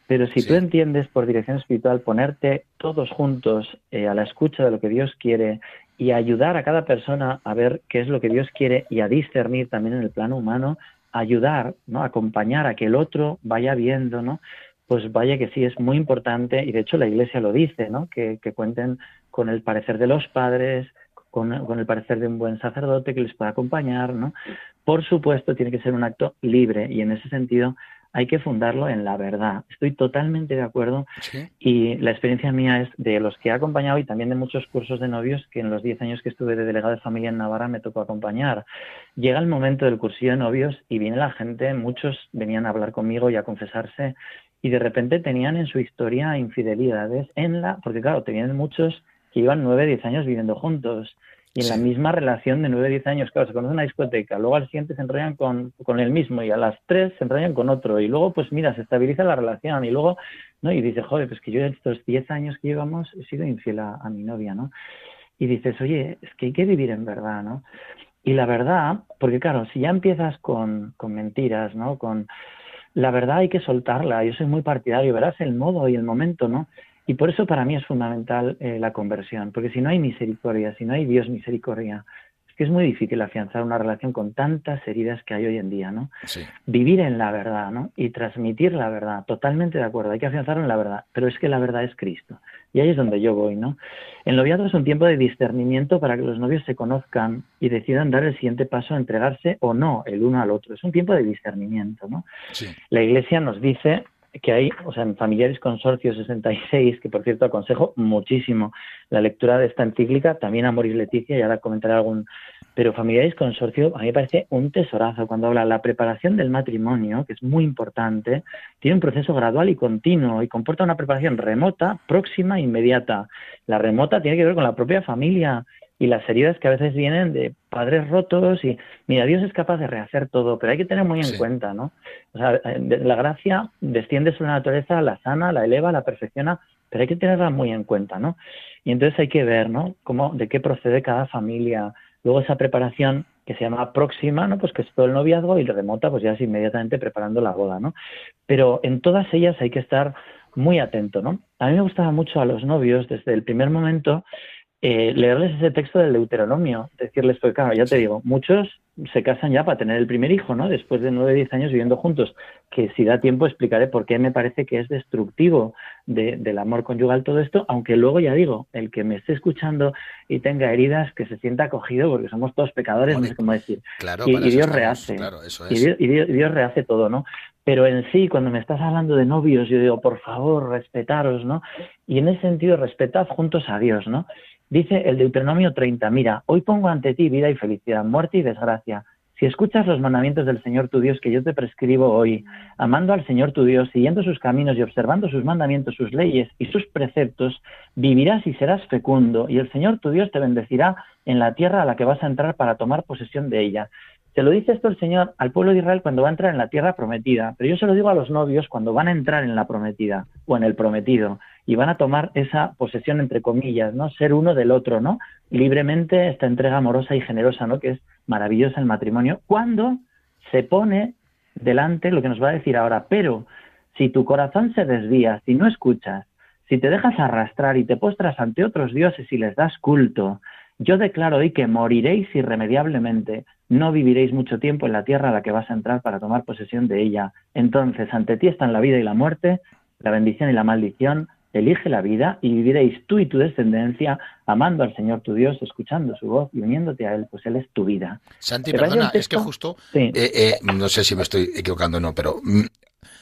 Pero si tú entiendes por dirección espiritual ponerte todos juntos eh, a la escucha de lo que Dios quiere y ayudar a cada persona a ver qué es lo que Dios quiere y a discernir también en el plano humano, ayudar, ¿no? acompañar a que el otro vaya viendo, ¿no? Pues vaya que sí es muy importante y de hecho la Iglesia lo dice, ¿no? Que, cuenten con el parecer de los padres, con, con, el parecer de un buen sacerdote que les pueda acompañar, ¿no? Por supuesto, tiene que ser un acto libre y en ese sentido hay que fundarlo en la verdad. Estoy totalmente de acuerdo y la experiencia mía es de los que he acompañado y también de muchos cursos de novios que en los 10 años que estuve de delegado de familia en Navarra me tocó acompañar. Llega el momento del cursillo de novios y viene la gente, muchos venían a hablar conmigo y a confesarse y de repente tenían en su historia infidelidades en la, porque claro, tenían muchos que iban 9, 10 años viviendo juntos y en la misma relación de 9 10 años, claro, se conocen en una discoteca, luego al siguiente se enrollan con, con el mismo y a las 3 se enrollan con otro y luego pues mira, se estabiliza la relación y luego, ¿no? Y dice, joder, pues que yo en estos 10 años que llevamos he sido infiel a, mi novia, ¿no? Y dices, oye, es que hay que vivir en verdad, ¿no? Y la verdad, porque claro, si ya empiezas con, con mentiras, ¿no? Con la verdad hay que soltarla, yo soy muy partidario, verás el modo y el momento, ¿no? Y por eso para mí es fundamental eh, la conversión, porque si no hay misericordia, si no hay Dios misericordia, es que es muy difícil afianzar una relación con tantas heridas que hay hoy en día, ¿no? Vivir en la verdad, ¿no? Y transmitir la verdad, totalmente de acuerdo, hay que afianzarlo en la verdad, pero es que la verdad es Cristo. Y ahí es donde yo voy, ¿no? El noviazgo es un tiempo de discernimiento para que los novios se conozcan y decidan dar el siguiente paso, entregarse o no el uno al otro. Es un tiempo de discernimiento, ¿no? La Iglesia nos dice que hay, o sea, en Familiares Consorcio 66, que por cierto aconsejo muchísimo la lectura de esta encíclica, también a Moris Leticia, y ahora comentaré algún, pero Familiares Consorcio a mí me parece un tesorazo cuando habla de la preparación del matrimonio, que es muy importante, tiene un proceso gradual y continuo y comporta una preparación remota, próxima e inmediata. La remota tiene que ver con la propia familia, y las heridas que a veces vienen de padres rotos y mira, Dios es capaz de rehacer todo, pero hay que tener muy en cuenta, ¿no? O sea, la gracia desciende sobre la naturaleza, la sana, la eleva, la perfecciona, pero hay que tenerla muy en cuenta, ¿no? Y entonces hay que ver, ¿no? Cómo, de qué procede cada familia. Luego esa preparación que se llama próxima, ¿no? Pues que es todo el noviazgo y remota, pues ya es inmediatamente preparando la boda, ¿no? Pero en todas ellas hay que estar muy atento, ¿no? A mí me gustaba mucho a los novios desde el primer momento eh, leerles ese texto del Deuteronomio, decirles, pues claro, ya te digo, muchos se casan ya para tener el primer hijo, ¿no? Después de nueve, diez años viviendo juntos, que si da tiempo explicaré por qué me parece que es destructivo del amor conyugal todo esto, aunque luego ya digo, el que me esté escuchando y tenga heridas, que se sienta acogido, porque somos todos pecadores, no sé cómo decir. y, Dios rehace. y Dios rehace todo, ¿no? Pero en sí, cuando me estás hablando de novios, yo digo, por favor, respetaros, ¿no? Y en ese sentido, respetad juntos a Dios, ¿no? Dice el Deuteronomio 30, mira, hoy pongo ante ti vida y felicidad, muerte y desgracia. si escuchas los mandamientos del Señor tu Dios que yo te prescribo hoy, amando al Señor tu Dios, siguiendo sus caminos y observando sus mandamientos, sus leyes y sus preceptos, vivirás y serás fecundo, y el Señor tu Dios te bendecirá en la tierra a la que vas a entrar para tomar posesión de ella. Se lo dice esto el Señor al pueblo de Israel cuando va a entrar en la tierra prometida, pero yo se lo digo a los novios cuando van a entrar en la prometida o en el prometido y van a tomar esa posesión entre comillas, ¿no? Ser uno del otro, ¿no? Libremente esta entrega amorosa y generosa, ¿no? Que es maravillosa el matrimonio cuando se pone delante lo que nos va a decir ahora, pero si tu corazón se desvía, si no escuchas, si te dejas arrastrar y te postras ante otros dioses y les das culto, yo declaro hoy que moriréis irremediablemente, no viviréis mucho tiempo en la tierra a la que vas a entrar para tomar posesión de ella. Entonces, ante ti están la vida y la muerte, la bendición y la maldición, elige la vida y viviréis tú y tu descendencia amando al Señor tu Dios, escuchando su voz y uniéndote a Él, pues Él es tu vida. Santi, perdona, es que justo, Sí. eh, eh, no sé si me estoy equivocando o no, pero mm,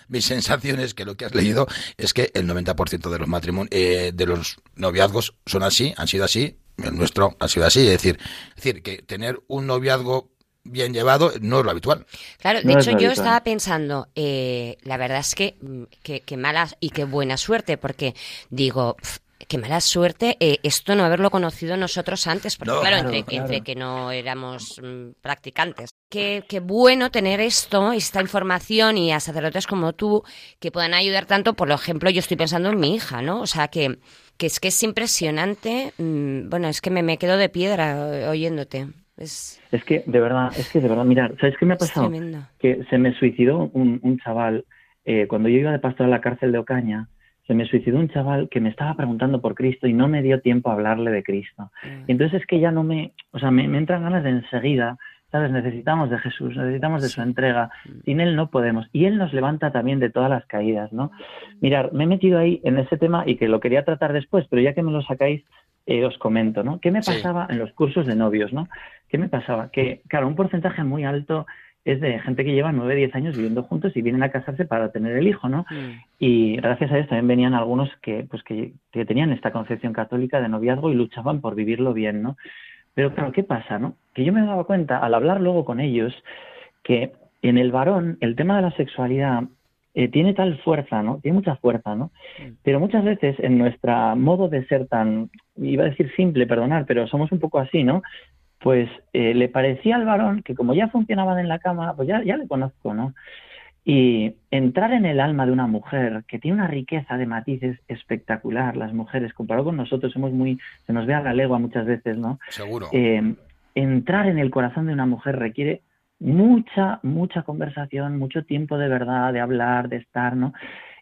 mi sensación es que lo que has leído es que el 90% de los matrimonios, de los noviazgos son así, han sido así, el nuestro ha sido así, es decir, es decir, que tener un noviazgo bien llevado no es lo habitual. Claro, de No hecho yo estaba pensando, eh, la verdad es que, mm, que, que mala y qué buena suerte, porque digo, qué mala suerte eh, esto no haberlo conocido nosotros antes, porque No. claro, Claro, entre, claro. entre que no éramos mm, practicantes. Qué, qué bueno tener esto, esta información y a sacerdotes como tú que puedan ayudar tanto, por ejemplo, yo estoy pensando en mi hija, ¿no? O sea, que, que es que es impresionante, mm, bueno, es que me, me quedo de piedra oyéndote. Es, Es que, de verdad, es que de verdad, mirar, ¿sabes qué me ha es pasado? tremendo. que se me suicidó un, un chaval, eh, cuando yo iba de pastor a la cárcel de Ocaña, se me suicidó un chaval que me estaba preguntando por Cristo y no me dio tiempo a hablarle de Cristo. Mm. Y entonces es que ya no me, o sea, me, me entran ganas de enseguida, ¿sabes? Necesitamos de Jesús, necesitamos de su entrega. Sin Él no podemos. Y Él nos levanta también de todas las caídas, ¿no? Mirar, me he metido ahí en ese tema y que lo quería tratar después, pero ya que me lo sacáis, eh, os comento, ¿no? ¿Qué me Sí. pasaba en los cursos de novios, ¿no? ¿Qué me pasaba? Que, claro, un porcentaje muy alto es de gente que lleva 9, 10 años viviendo juntos y vienen a casarse para tener el hijo, ¿no? Mm. Y gracias a Dios también venían algunos que, pues que, que tenían esta concepción católica de noviazgo y luchaban por vivirlo bien, ¿no? Pero claro, ¿qué pasa, no? Que yo me daba cuenta al hablar luego con ellos que en el varón el tema de la sexualidad eh, tiene tal fuerza, ¿no? Tiene mucha fuerza, ¿no? Pero muchas veces en nuestro modo de ser tan, iba a decir simple, perdonar, pero somos un poco así, ¿no? Pues eh, le parecía al varón que como ya funcionaban en la cama, pues ya, ya le conozco, ¿no? Y entrar en el alma de una mujer que tiene una riqueza de matices espectacular, las mujeres, comparado con nosotros, somos muy, se nos ve a la legua muchas veces, ¿no? Seguro. Eh, entrar en el corazón de una mujer requiere mucha, mucha conversación, mucho tiempo de verdad, de hablar, de estar, ¿no?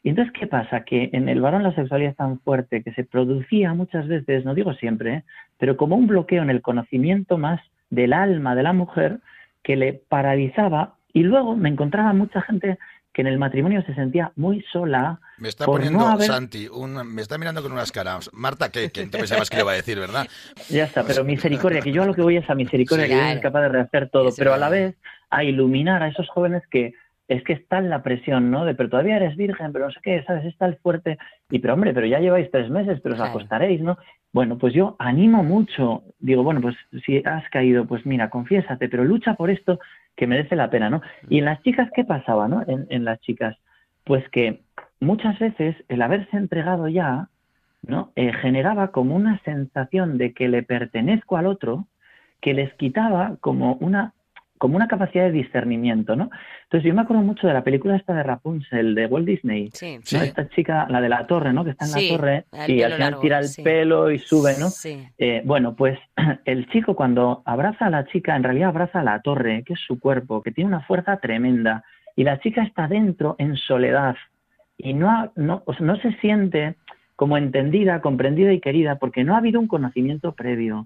Y entonces, ¿qué pasa? Que en el varón la sexualidad es tan fuerte que se producía muchas veces, no digo siempre, ¿eh? pero como un bloqueo en el conocimiento más del alma de la mujer que le paralizaba y luego me encontraba mucha gente que en el matrimonio se sentía muy sola. Me está por poniendo, no haber- Santi, un- me está mirando con unas caras. Marta, ¿qué? ¿Quién te pensabas que le iba a decir, verdad? Ya está, pero misericordia, que yo a lo que voy es a misericordia, Sí. que Dios es Claro. capaz de rehacer todo, pero a la vez a iluminar a esos jóvenes que es que está en la presión, ¿no? De, pero todavía eres virgen, pero no sé qué, ¿sabes? Está el fuerte. Y, pero hombre, pero ya lleváis tres meses, pero os Claro. acostaréis, ¿no? Bueno, pues yo animo mucho, digo, bueno, pues si has caído, pues mira, confiésate, pero lucha por esto que merece la pena, ¿no? Y en las chicas, ¿qué pasaba, no? En, en las chicas, pues que muchas veces el haberse entregado ya, ¿no? Eh, generaba como una sensación de que le pertenezco al otro, que les quitaba como una como una capacidad de discernimiento, ¿no? Entonces yo me acuerdo mucho de la película esta de Rapunzel de Walt Disney, Sí. Sí. ¿no? Esta chica, la de la torre, ¿no? Que está en Sí, la torre y al final largo, tira el sí. pelo y sube, ¿no? Sí. Eh, bueno, pues el chico cuando abraza a la chica, en realidad abraza a la torre, que es su cuerpo, que tiene una fuerza tremenda, y la chica está dentro en soledad y no, ha- no, o sea, no se siente como entendida, comprendida y querida porque no ha habido un conocimiento previo.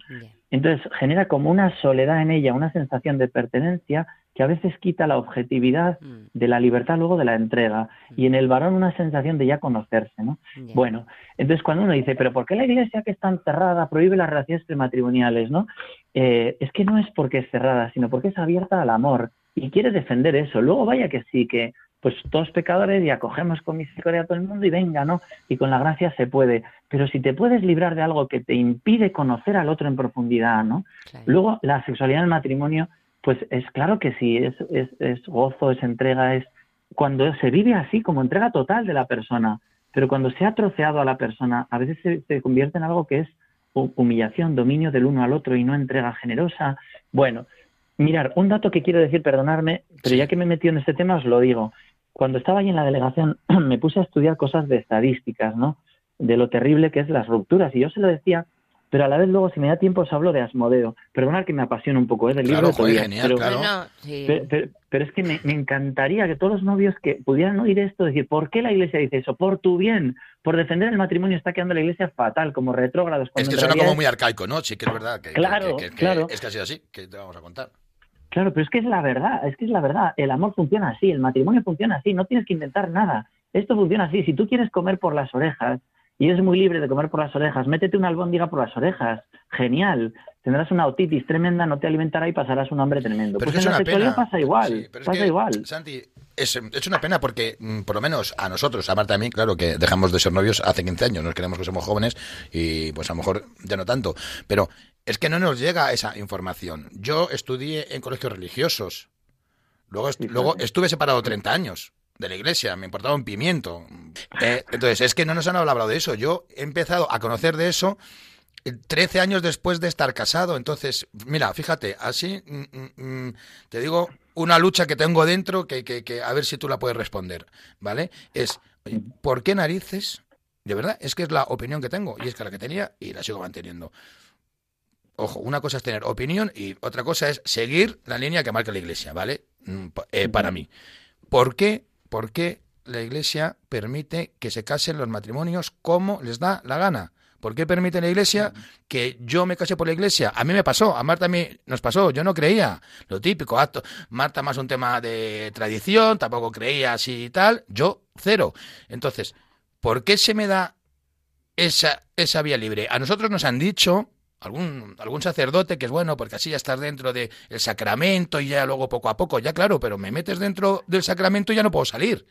Entonces genera como una soledad en ella, una sensación de pertenencia que a veces quita la objetividad Mm, de la libertad luego de la entrega y en el varón una sensación de ya conocerse, ¿no? Bueno, entonces cuando uno dice, pero ¿por qué la iglesia que es tan cerrada prohíbe las relaciones prematrimoniales, no? Eh, es que no es porque es cerrada, sino porque es abierta al amor y quiere defender eso. Luego vaya que sí, que pues todos pecadores y acogemos con misericordia a todo el mundo y venga, ¿no? Y con la gracia se puede. Pero si te puedes librar de algo que te impide conocer al otro en profundidad, ¿no? Claro. Luego la sexualidad en el matrimonio Pues es claro que sí, es, es, es gozo, es entrega, es cuando se vive así, como entrega total de la persona, pero cuando se ha troceado a la persona, a veces se, se convierte en algo que es hu- humillación, dominio del uno al otro y no entrega generosa. Bueno, mirar, un dato que quiero decir, perdonarme, pero Sí. ya que me he metido en este tema os lo digo. Cuando estaba ahí en la delegación me puse a estudiar cosas de estadísticas, ¿no? De lo terrible que es las rupturas. Y yo se lo decía, pero a la vez luego, si me da tiempo, os hablo de Asmodeo. Perdonad que me apasiona un poco, ¿eh? Del Claro, libro de joder, genial, pero- claro. Sí. pero, pero- pero es que me, me encantaría que todos los novios que pudieran oír esto, decir, ¿por qué la iglesia dice eso? Por tu bien, por defender el matrimonio está quedando la iglesia fatal, como retrógrados. Es que en suena como muy arcaico, ¿no? Sí que es verdad. Que, Claro, que- que- que claro. Es que ha sido así, que te vamos a contar. Claro, pero es que es la verdad, es que es la verdad. El amor funciona así, el matrimonio funciona así, no tienes que inventar nada. Esto funciona así. Si tú quieres comer por las orejas y eres muy libre de comer por las orejas, métete una albóndiga por las orejas. Genial. Tendrás una otitis tremenda, no te alimentará y pasarás un hambre tremendo. Pero pues es en la sexualidad pasa igual, Sí, pero es pasa que, igual. Santi, es, es una pena porque, mm, por lo menos a nosotros, a Marta y a mí, claro que dejamos de ser novios hace 15 años, nos creemos que somos jóvenes y pues a lo mejor ya no tanto, pero es que no nos llega esa información. Yo estudié en colegios religiosos, luego, est- luego estuve separado 30 años de la iglesia, me importaba un pimiento. Eh, entonces, es que no nos han hablado de eso. Yo he empezado a conocer de eso 13 años después de estar casado. Entonces, mira, fíjate, así mm, mm, te digo una lucha que tengo dentro que, que, que a ver si tú la puedes responder, ¿vale? Es, ¿por qué narices? De verdad, es que es la opinión que tengo y es que la que tenía y la sigo manteniendo. Ojo, una cosa es tener opinión y otra cosa es seguir la línea que marca la iglesia, ¿vale? Mm, eh, para mí. ¿Por qué, ¿Por qué la iglesia permite que se casen los matrimonios como les da la gana? ¿Por qué permite la iglesia que yo me case por la iglesia? A mí me pasó, a Marta a mí nos pasó, yo no creía. Lo típico, acto. Marta más un tema de tradición, tampoco creía así y tal. Yo, cero. Entonces, ¿por qué se me da esa, esa vía libre? A nosotros nos han dicho, algún, algún sacerdote, que es bueno, porque así ya estás dentro del sacramento y ya luego poco a poco, ya claro, pero me metes dentro del sacramento y ya no puedo salir.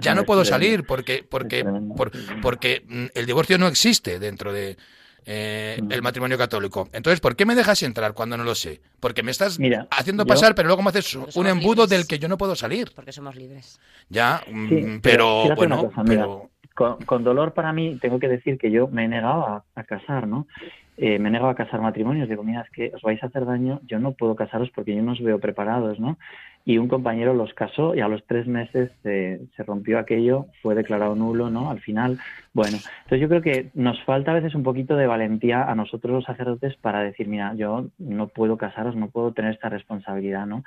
Ya no puedo salir porque porque Es tremendo. por- porque mm, el divorcio no existe dentro de eh, el matrimonio católico. Entonces, ¿por qué me dejas entrar cuando no lo sé? Porque me estás Mira, haciendo yo- pasar, pero luego me haces Porque un embudo libres. del que yo no puedo salir. Porque somos libres. Ya, mm, Sí, pero, bueno, mira. pero con, con dolor para mí, tengo que decir que yo me he negado a, a casar, ¿no? Eh, me he negado a casar matrimonios. Digo, mira, es que os vais a hacer daño, yo no puedo casaros porque yo no os veo preparados, ¿no? Y un compañero los casó y a los tres meses se rompió aquello, fue declarado nulo, ¿no? Al final, bueno, entonces yo creo que nos falta a veces un poquito de valentía a nosotros los sacerdotes para decir, mira, yo no puedo casaros, no puedo tener esta responsabilidad, ¿no?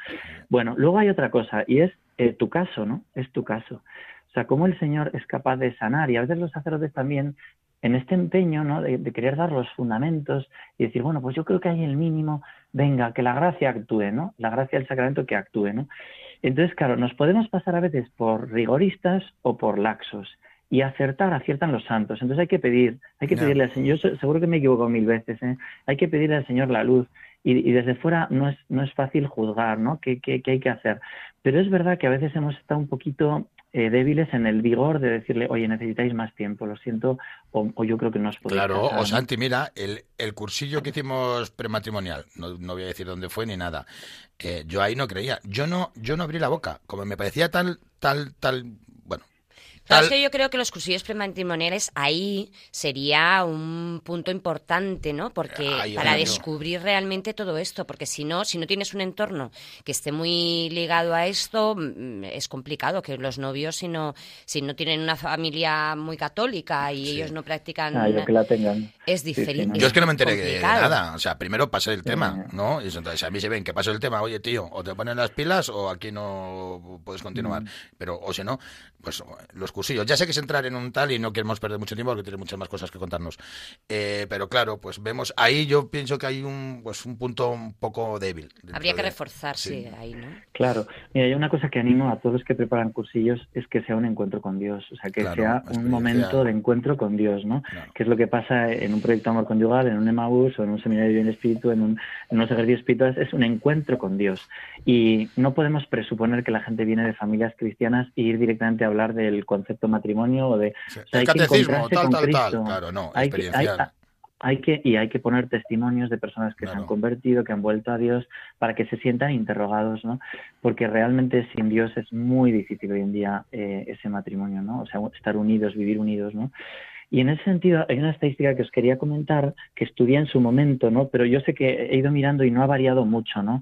Bueno, luego hay otra cosa y es eh, tu caso, ¿no? Es tu caso. O sea, cómo el Señor es capaz de sanar. Y a veces los sacerdotes también, en este empeño ¿no? de, de querer dar los fundamentos y decir, bueno, pues yo creo que hay el mínimo, venga, que la gracia actúe, ¿no? La gracia del sacramento que actúe, ¿no? Entonces, claro, nos podemos pasar a veces por rigoristas o por laxos. Y acertar, aciertan los santos. Entonces hay que pedir, hay que pedirle al Señor, yo se- seguro que me equivoco mil veces, ¿eh? hay que pedirle al Señor la luz. Y, y desde fuera no es, no es fácil juzgar, ¿no? ¿Qué, qué, qué hay que hacer? Pero es verdad que a veces hemos estado un poquito eh, débiles en el vigor de decirle, oye, necesitáis más tiempo, lo siento, o, o yo creo que no os podéis Claro, casar, o ¿no? Santi, mira, el, el cursillo que hicimos prematrimonial, no, no voy a decir dónde fue ni nada, eh, yo ahí no creía, yo no, yo no abrí la boca, como me parecía tal, tal, tal, tal, es que yo creo que los cursillos prematrimoniales ahí sería un punto importante, ¿no? Porque Ay, para descubrir realmente todo esto, porque si no, si no tienes un entorno que esté muy ligado a esto, mm, es complicado que los novios, si no, si no tienen una familia muy católica y Sí. ellos no practican, Ah, yo que la tengan. es Sí, sí, diferente. no. Yo es que no me enteré de nada. O sea, primero pasé el tema. ¿no? Y entonces a mí se ven que pasó el tema, oye, tío, o te ponen las pilas o aquí no puedes continuar. Mm. Pero, o si no, pues los cursillos. Ya sé que es entrar en un tal y no queremos perder mucho tiempo porque tiene muchas más cosas que contarnos. Eh, pero claro, pues vemos ahí, yo pienso que hay un, pues, un punto un poco débil. Habría que de- reforzar, sí, sí. ahí, ¿no? Claro, mira, yo una cosa que animo a todos los que preparan cursillos es que sea un encuentro con Dios, o sea, que Claro, sea un momento de encuentro con Dios, ¿no? Claro. Que es lo que pasa en un proyecto de amor conyugal, en un Emmaus o en un seminario de espíritu, en, un, en unos ejercicios espirituales, es un encuentro con Dios. Y no podemos presuponer que la gente viene de familias cristianas y ir directamente a hablar del concepto matrimonio o de... Sí. o sea, el catecismo, tal, tal, tal. Claro, no, Hay que, hay, experiencial. hay que, y hay que poner testimonios de personas que se Claro. han convertido, que han vuelto a Dios, para que se sientan interrogados, ¿no? Porque realmente sin Dios es muy difícil hoy en día eh, ese matrimonio, ¿no? O sea, estar unidos, vivir unidos, ¿no? Y en ese sentido, hay una estadística que os quería comentar, que estudié en su momento, ¿no? Pero yo sé que he ido mirando y no ha variado mucho, ¿no?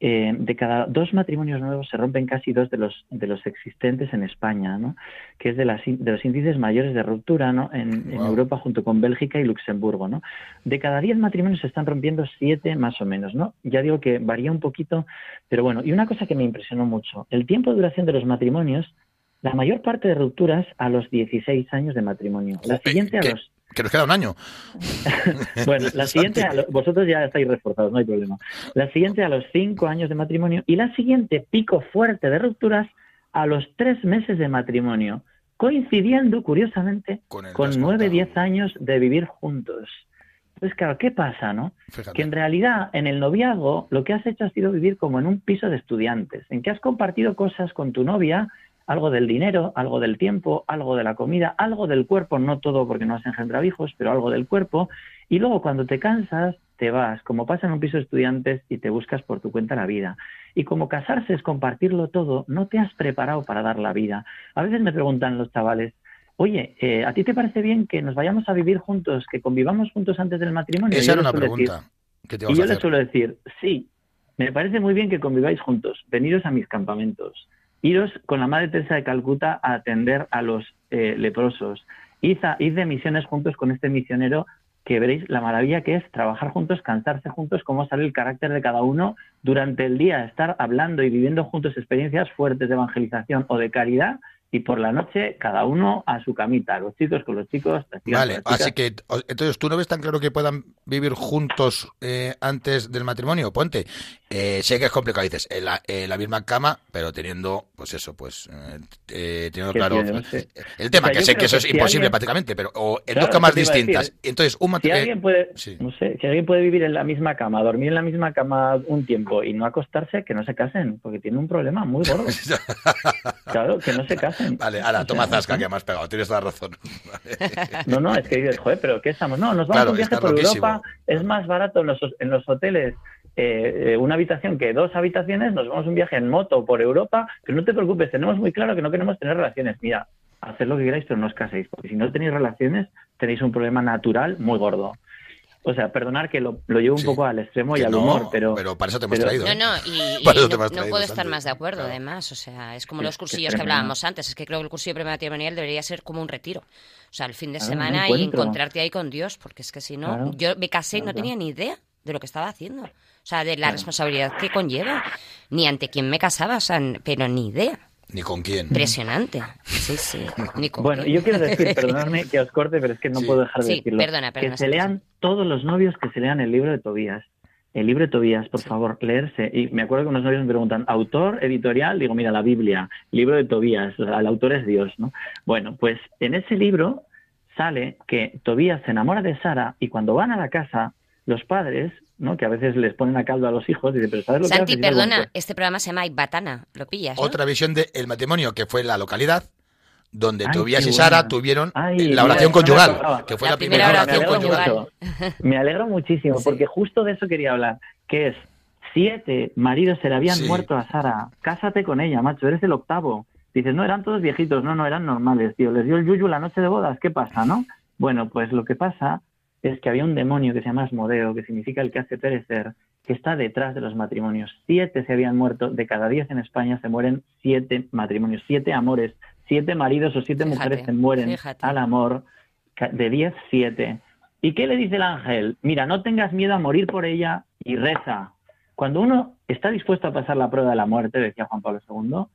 Eh, de cada dos matrimonios nuevos se rompen casi dos de los, de los existentes en España, ¿no? Que es de, las, de los índices mayores de ruptura, ¿no? En, en. Europa junto con Bélgica y Luxemburgo, ¿no? De cada diez matrimonios se están rompiendo siete más o menos, ¿no? Ya digo que varía un poquito, pero bueno, y una cosa que me impresionó mucho, el tiempo de duración de los matrimonios, la mayor parte de rupturas a los 16 años de matrimonio. La siguiente a los Que nos queda un año. bueno, la siguiente, a lo- vosotros ya estáis reforzados, no hay problema. La siguiente a los cinco años de matrimonio y la siguiente pico fuerte de rupturas a los tres meses de matrimonio, coincidiendo, curiosamente, Con nueve, diez años de vivir juntos. Entonces, claro, ¿qué pasa, no? Fíjate. Que en realidad en el noviazgo lo que has hecho ha sido vivir como en un piso de estudiantes, en que has compartido cosas con tu novia, algo del dinero, algo del tiempo, algo de la comida, algo del cuerpo, no todo porque no has engendrado hijos, pero algo del cuerpo, y luego cuando te cansas te vas, como pasa en un piso de estudiantes y te buscas por tu cuenta la vida. Y como casarse es compartirlo todo, no te has preparado para dar la vida. A veces me preguntan los chavales, oye, eh, ¿a ti te parece bien que nos vayamos a vivir juntos, que convivamos juntos antes del matrimonio? Esa yo era una decir, pregunta que te y yo les suelo decir, sí, me parece muy bien que conviváis juntos, veniros a mis campamentos, iros con la Madre Teresa de Calcuta a atender a los eh, leprosos, id, de misiones juntos con este misionero que veréis la maravilla que es trabajar juntos, cansarse juntos, cómo sale el carácter de cada uno durante el día, estar hablando y viviendo juntos experiencias fuertes de evangelización o de caridad y por la noche cada uno a su camita, los chicos con los chicos, las chicas Vale, con las así que entonces tú no ves tan claro que puedan vivir juntos eh, antes del matrimonio. Ponte, eh, sé que es complicado, dices, en la, en la misma cama, pero teniendo, pues eso, pues eh, eh, teniendo claro tiene, el tema, O sea, que sé que eso que es si imposible alguien- prácticamente, pero o en Claro, dos camas distintas. decir. Entonces, un Si alguien puede, Sí. no sé, si alguien puede vivir en la misma cama, dormir en la misma cama un tiempo y no acostarse, que no se casen, porque tiene un problema muy gordo. Claro, que no se casen. Vale, O sea, toma zasca que me has pegado, tienes la razón. No, no, es que dices, joder, pero ¿qué estamos? No, nos vamos Claro, a un viaje por loquísimo. Europa, es más barato en los, en los hoteles eh, eh, una habitación que dos habitaciones, nos vamos a un viaje en moto por Europa, pero no te preocupes, tenemos muy claro que no queremos tener relaciones. Mira, haced lo que queráis, pero no os caséis, porque si no tenéis relaciones, tenéis un problema natural muy gordo. O sea, perdonar que lo, lo llevo un Sí, poco al extremo y al no, humor, pero, para eso te hemos pero- traído. No, ¿eh? no, y, y Para eso te no, puedo estar más de acuerdo, Claro. además. O sea, es como Es- los cursillos que hablábamos antes. Es que creo que el cursillo prematrimonial debería ser como un retiro. O sea, el fin de Claro, un semana y encontrarte ahí con Dios, porque es que si no, Claro. yo me casé y no Claro. tenía ni idea de lo que estaba haciendo. O sea, de la Claro. responsabilidad que conlleva. Ni ante quién me casaba, o sea, pero ni idea. Ni con quién. Impresionante. Sí, sí. Ni con Bueno, quién. yo quiero decir, perdonadme que os corte, pero es que no Sí. puedo dejar de Sí, decirlo. perdona, perdona, que se lean todos los novios que se lean el libro de Tobías. El libro de Tobías, por Sí. favor, leerse. Y me acuerdo que unos novios me preguntan, ¿autor, editorial? Digo, mira, la Biblia, libro de Tobías, el autor es Dios, ¿no? Bueno, pues en ese libro sale que Tobías se enamora de Sara y cuando van a la casa, los padres, ¿no? Que a veces les ponen a caldo a los hijos, dicen, pero ¿sabes lo que Santi, digo, perdona, "Bueno, este programa se llama Ibatana. Lo pillas, ¿no? Otra visión del matrimonio que fue la localidad donde Ay, Tobías y Sara buena. tuvieron Ay, la oración me conyugal, que fue La la, primera, primera oración oración conyugal. Me alegro muchísimo, Sí. porque justo de eso quería hablar, que es siete maridos se le habían Sí. muerto a Sara, cásate con ella, macho, eres el octavo. Dices, no, eran todos viejitos, no, no, eran normales, tío, les dio el yuyu la noche de bodas, ¿qué pasa, no? Bueno, pues lo que pasa es que había un demonio que se llama Asmodeo, que significa el que hace perecer, que está detrás de los matrimonios. Siete se habían muerto, de cada diez en España se mueren siete matrimonios, siete amores, siete maridos o siete Fíjate, mujeres se mueren fíjate. al amor, de diez, siete. ¿Y qué le dice el ángel? Mira, no tengas miedo a morir por ella y reza. Cuando uno está dispuesto a pasar la prueba de la muerte, decía Juan Pablo II,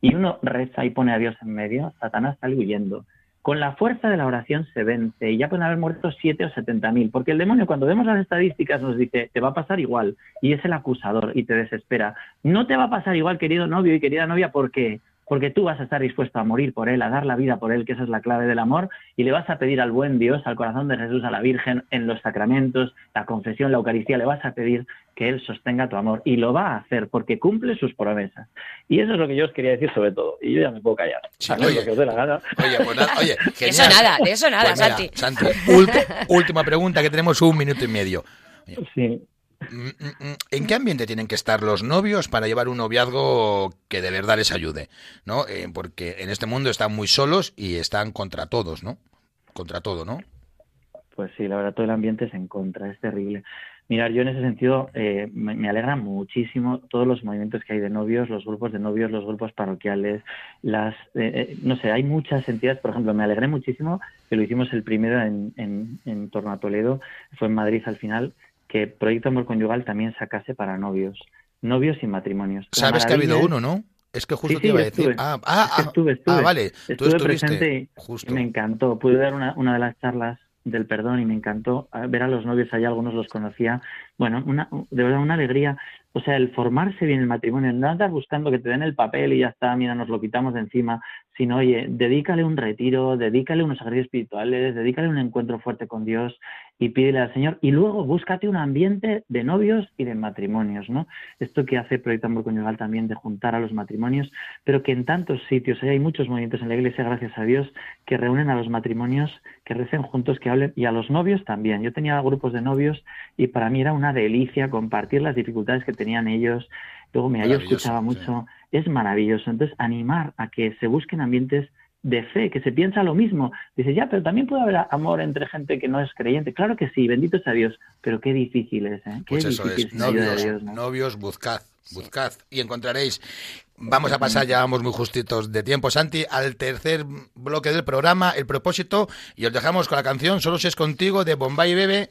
y uno reza y pone a Dios en medio, Satanás sale huyendo. Con la fuerza de la oración se vence y ya pueden haber muerto siete o setenta mil, porque el demonio cuando vemos las estadísticas nos dice, te va a pasar igual, y es el acusador y te desespera. No te va a pasar igual, querido novio y querida novia, porque porque tú vas a estar dispuesto a morir por él, a dar la vida por él, que esa es la clave del amor, y le vas a pedir al buen Dios, al corazón de Jesús, a la Virgen, en los sacramentos, la confesión, la Eucaristía, le vas a pedir que él sostenga tu amor, y lo va a hacer porque cumple sus promesas. Y eso es lo que yo os quería decir sobre todo, y yo ya me puedo callar. Sí, oye. lo que os dé la gana. Oye, pues nada, oye, eso nada, de eso nada, Pues mira, Santi. Santi, última pregunta, que tenemos un minuto y medio. Sí. Mm, mm, mm, ¿En qué ambiente tienen que estar los novios para llevar un noviazgo que de verdad les ayude? ¿No? Eh, porque en este mundo están muy solos y están contra todos, ¿no? Contra todo, ¿no? Pues sí, la verdad, todo el ambiente es en contra, es terrible. Mirar, yo en ese sentido eh, me, alegra muchísimo todos los movimientos que hay de novios, los grupos de novios, los grupos parroquiales, las, eh, eh, no sé, hay muchas entidades, por ejemplo, me alegré muchísimo que lo hicimos el primero en, en torno a Toledo, fue en Madrid al final, que Proyecto Amor Conyugal también sacase para novios, novios y matrimonios. La Sabes que ha habido uno, ¿no? Es que justo Sí, te iba a decir. Ah, ah, Es que ah, estuve, estuve. ah, vale. Tú Estuve estuviste. presente y- Justo. y me encantó. Pude dar una, una de las charlas del perdón y me encantó ver a los novios allá, algunos los conocía. Bueno, una, de verdad una alegría. O sea, el formarse bien el matrimonio, no andar buscando que te den el papel y ya está, mira, nos lo quitamos de encima, sino, oye, dedícale un retiro, dedícale unos ejercicios espirituales, dedícale un encuentro fuerte con Dios y pídele al Señor. Y luego búscate un ambiente de novios y de matrimonios, ¿no? Esto que hace Proyecto Amor Conyugal también de juntar a los matrimonios, pero que en tantos sitios, hay muchos movimientos en la iglesia, gracias a Dios, que reúnen a los matrimonios, que recen juntos, que hablen, y a los novios también. Yo tenía grupos de novios y para mí era una delicia compartir las dificultades que tenían ellos. Luego, mira, yo escuchaba sí. mucho, es maravilloso. Entonces, animar a que se busquen ambientes de fe, que se piensa lo mismo. Dice, ya, pero también puede haber amor entre gente que no es creyente. Claro que sí, bendito sea Dios, pero qué difícil es, ¿eh? Qué Pues eso difícil es, novios, Dios, ¿no? novios, buscad, buscad y encontraréis. Vamos a pasar, ya vamos muy justitos de tiempo, Santi, al tercer bloque del programa, el propósito, y os dejamos con la canción Solo si es contigo de Bombay Bebe.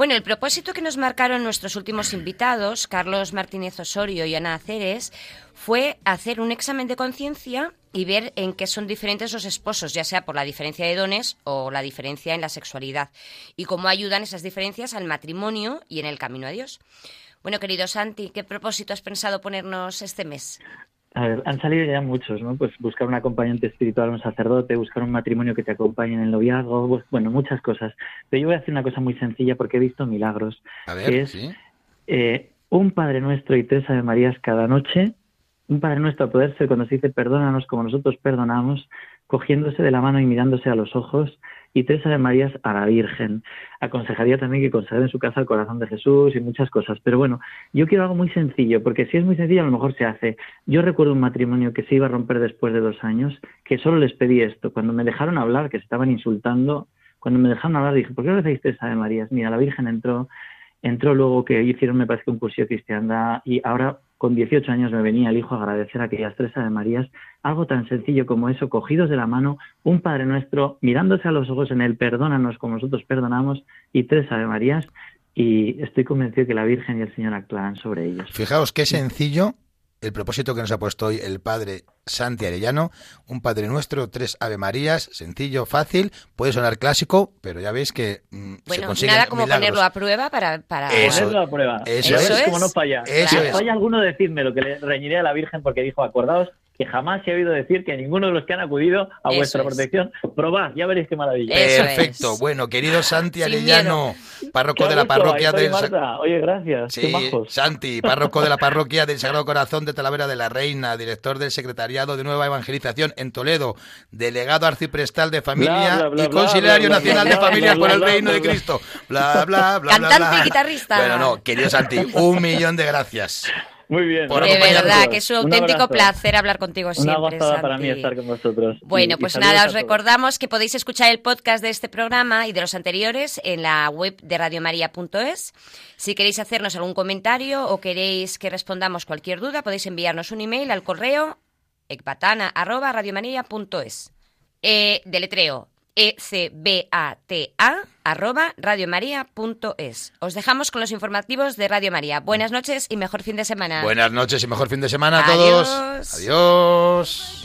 Bueno, el propósito que nos marcaron nuestros últimos invitados, Carlos Martínez Osorio y Ana Aceres, fue hacer un examen de conciencia y ver en qué son diferentes los esposos, ya sea por la diferencia de dones o la diferencia en la sexualidad, y cómo ayudan esas diferencias al matrimonio y en el camino a Dios. Bueno, querido Santi, ¿qué propósito has pensado ponernos este mes? A ver, han salido ya muchos, ¿no? Pues buscar un acompañante espiritual, un sacerdote, buscar un matrimonio que te acompañe en el noviazgo, bueno, muchas cosas. Pero yo voy a hacer una cosa muy sencilla porque he visto milagros. A que ver, es sí. eh, un Padre Nuestro y tres Ave Marías cada noche. Un Padre Nuestro a poder ser cuando se dice perdónanos como nosotros perdonamos, cogiéndose de la mano y mirándose a los ojos. Y tres Ave Marías a la Virgen. Aconsejaría también que consagre en su casa el corazón de Jesús y muchas cosas. Pero bueno, yo quiero algo muy sencillo, porque si es muy sencillo a lo mejor se hace. Yo recuerdo un matrimonio que se iba a romper después de dos años, que solo les pedí esto. Cuando me dejaron hablar, que se estaban insultando, cuando me dejaron hablar dije, ¿por qué no recibís tres Ave Marías? Mira, la Virgen entró, entró luego que hicieron, me parece un cursillo de y ahora con 18 años me venía el hijo a agradecer a aquellas tres Ave Marías, algo tan sencillo como eso, cogidos de la mano, un Padre Nuestro, mirándose a los ojos en el perdónanos como nosotros perdonamos, y tres Ave Marías, y estoy convencido que la Virgen y el Señor actuarán sobre ellos. Fijaos qué sencillo el propósito que nos ha puesto hoy el padre Santi Arellano, un Padre Nuestro, tres Ave Marías, sencillo, fácil, puede sonar clásico, pero ya veis que mm, se Bueno, consiguen nada como milagros. ponerlo a prueba para... para... Eso. Ponerlo a prueba. Eso es. como no falla. Eso Si es. falla alguno, decirme lo que le reñiré a la Virgen porque dijo, acordaos que jamás he oído decir que ninguno de los que han acudido a Eso vuestra es. protección, probad, ya veréis qué maravilla. Eso Perfecto. es. Bueno, querido Santi Arellano, párroco de la parroquia del Marta. Oye, gracias, qué Sí, majos. Santi, párroco de la parroquia del Sagrado Corazón de Talavera de la Reina, director del Secretariado de Nueva Evangelización en Toledo, delegado arciprestal de familia Bla, bla, bla, y bla, Conciliario bla, bla, Nacional bla, de bla, Familias bla, por el Reino bla, de. Cristo. Bla, bla, bla, bla, Cantante bla. y guitarrista. Bueno, no, querido Santi, un millón de gracias. Muy bien. Por De verdad, que es un auténtico placer hablar contigo Una siempre, gozada para Santi. mí estar con vosotros. Bueno, Y- pues nada, os recordamos que podéis escuchar el podcast de este programa y de los anteriores en la web de radiomaria.es. Si queréis hacernos algún comentario o queréis que respondamos cualquier duda, podéis enviarnos un email al correo ecbatana@radiomaria.es. Eh, deletreo ecbata arroba radiomaria.es. Os dejamos con los informativos de Radio María. Buenas noches y mejor fin de semana. Buenas noches y mejor fin de semana a todos. Adiós.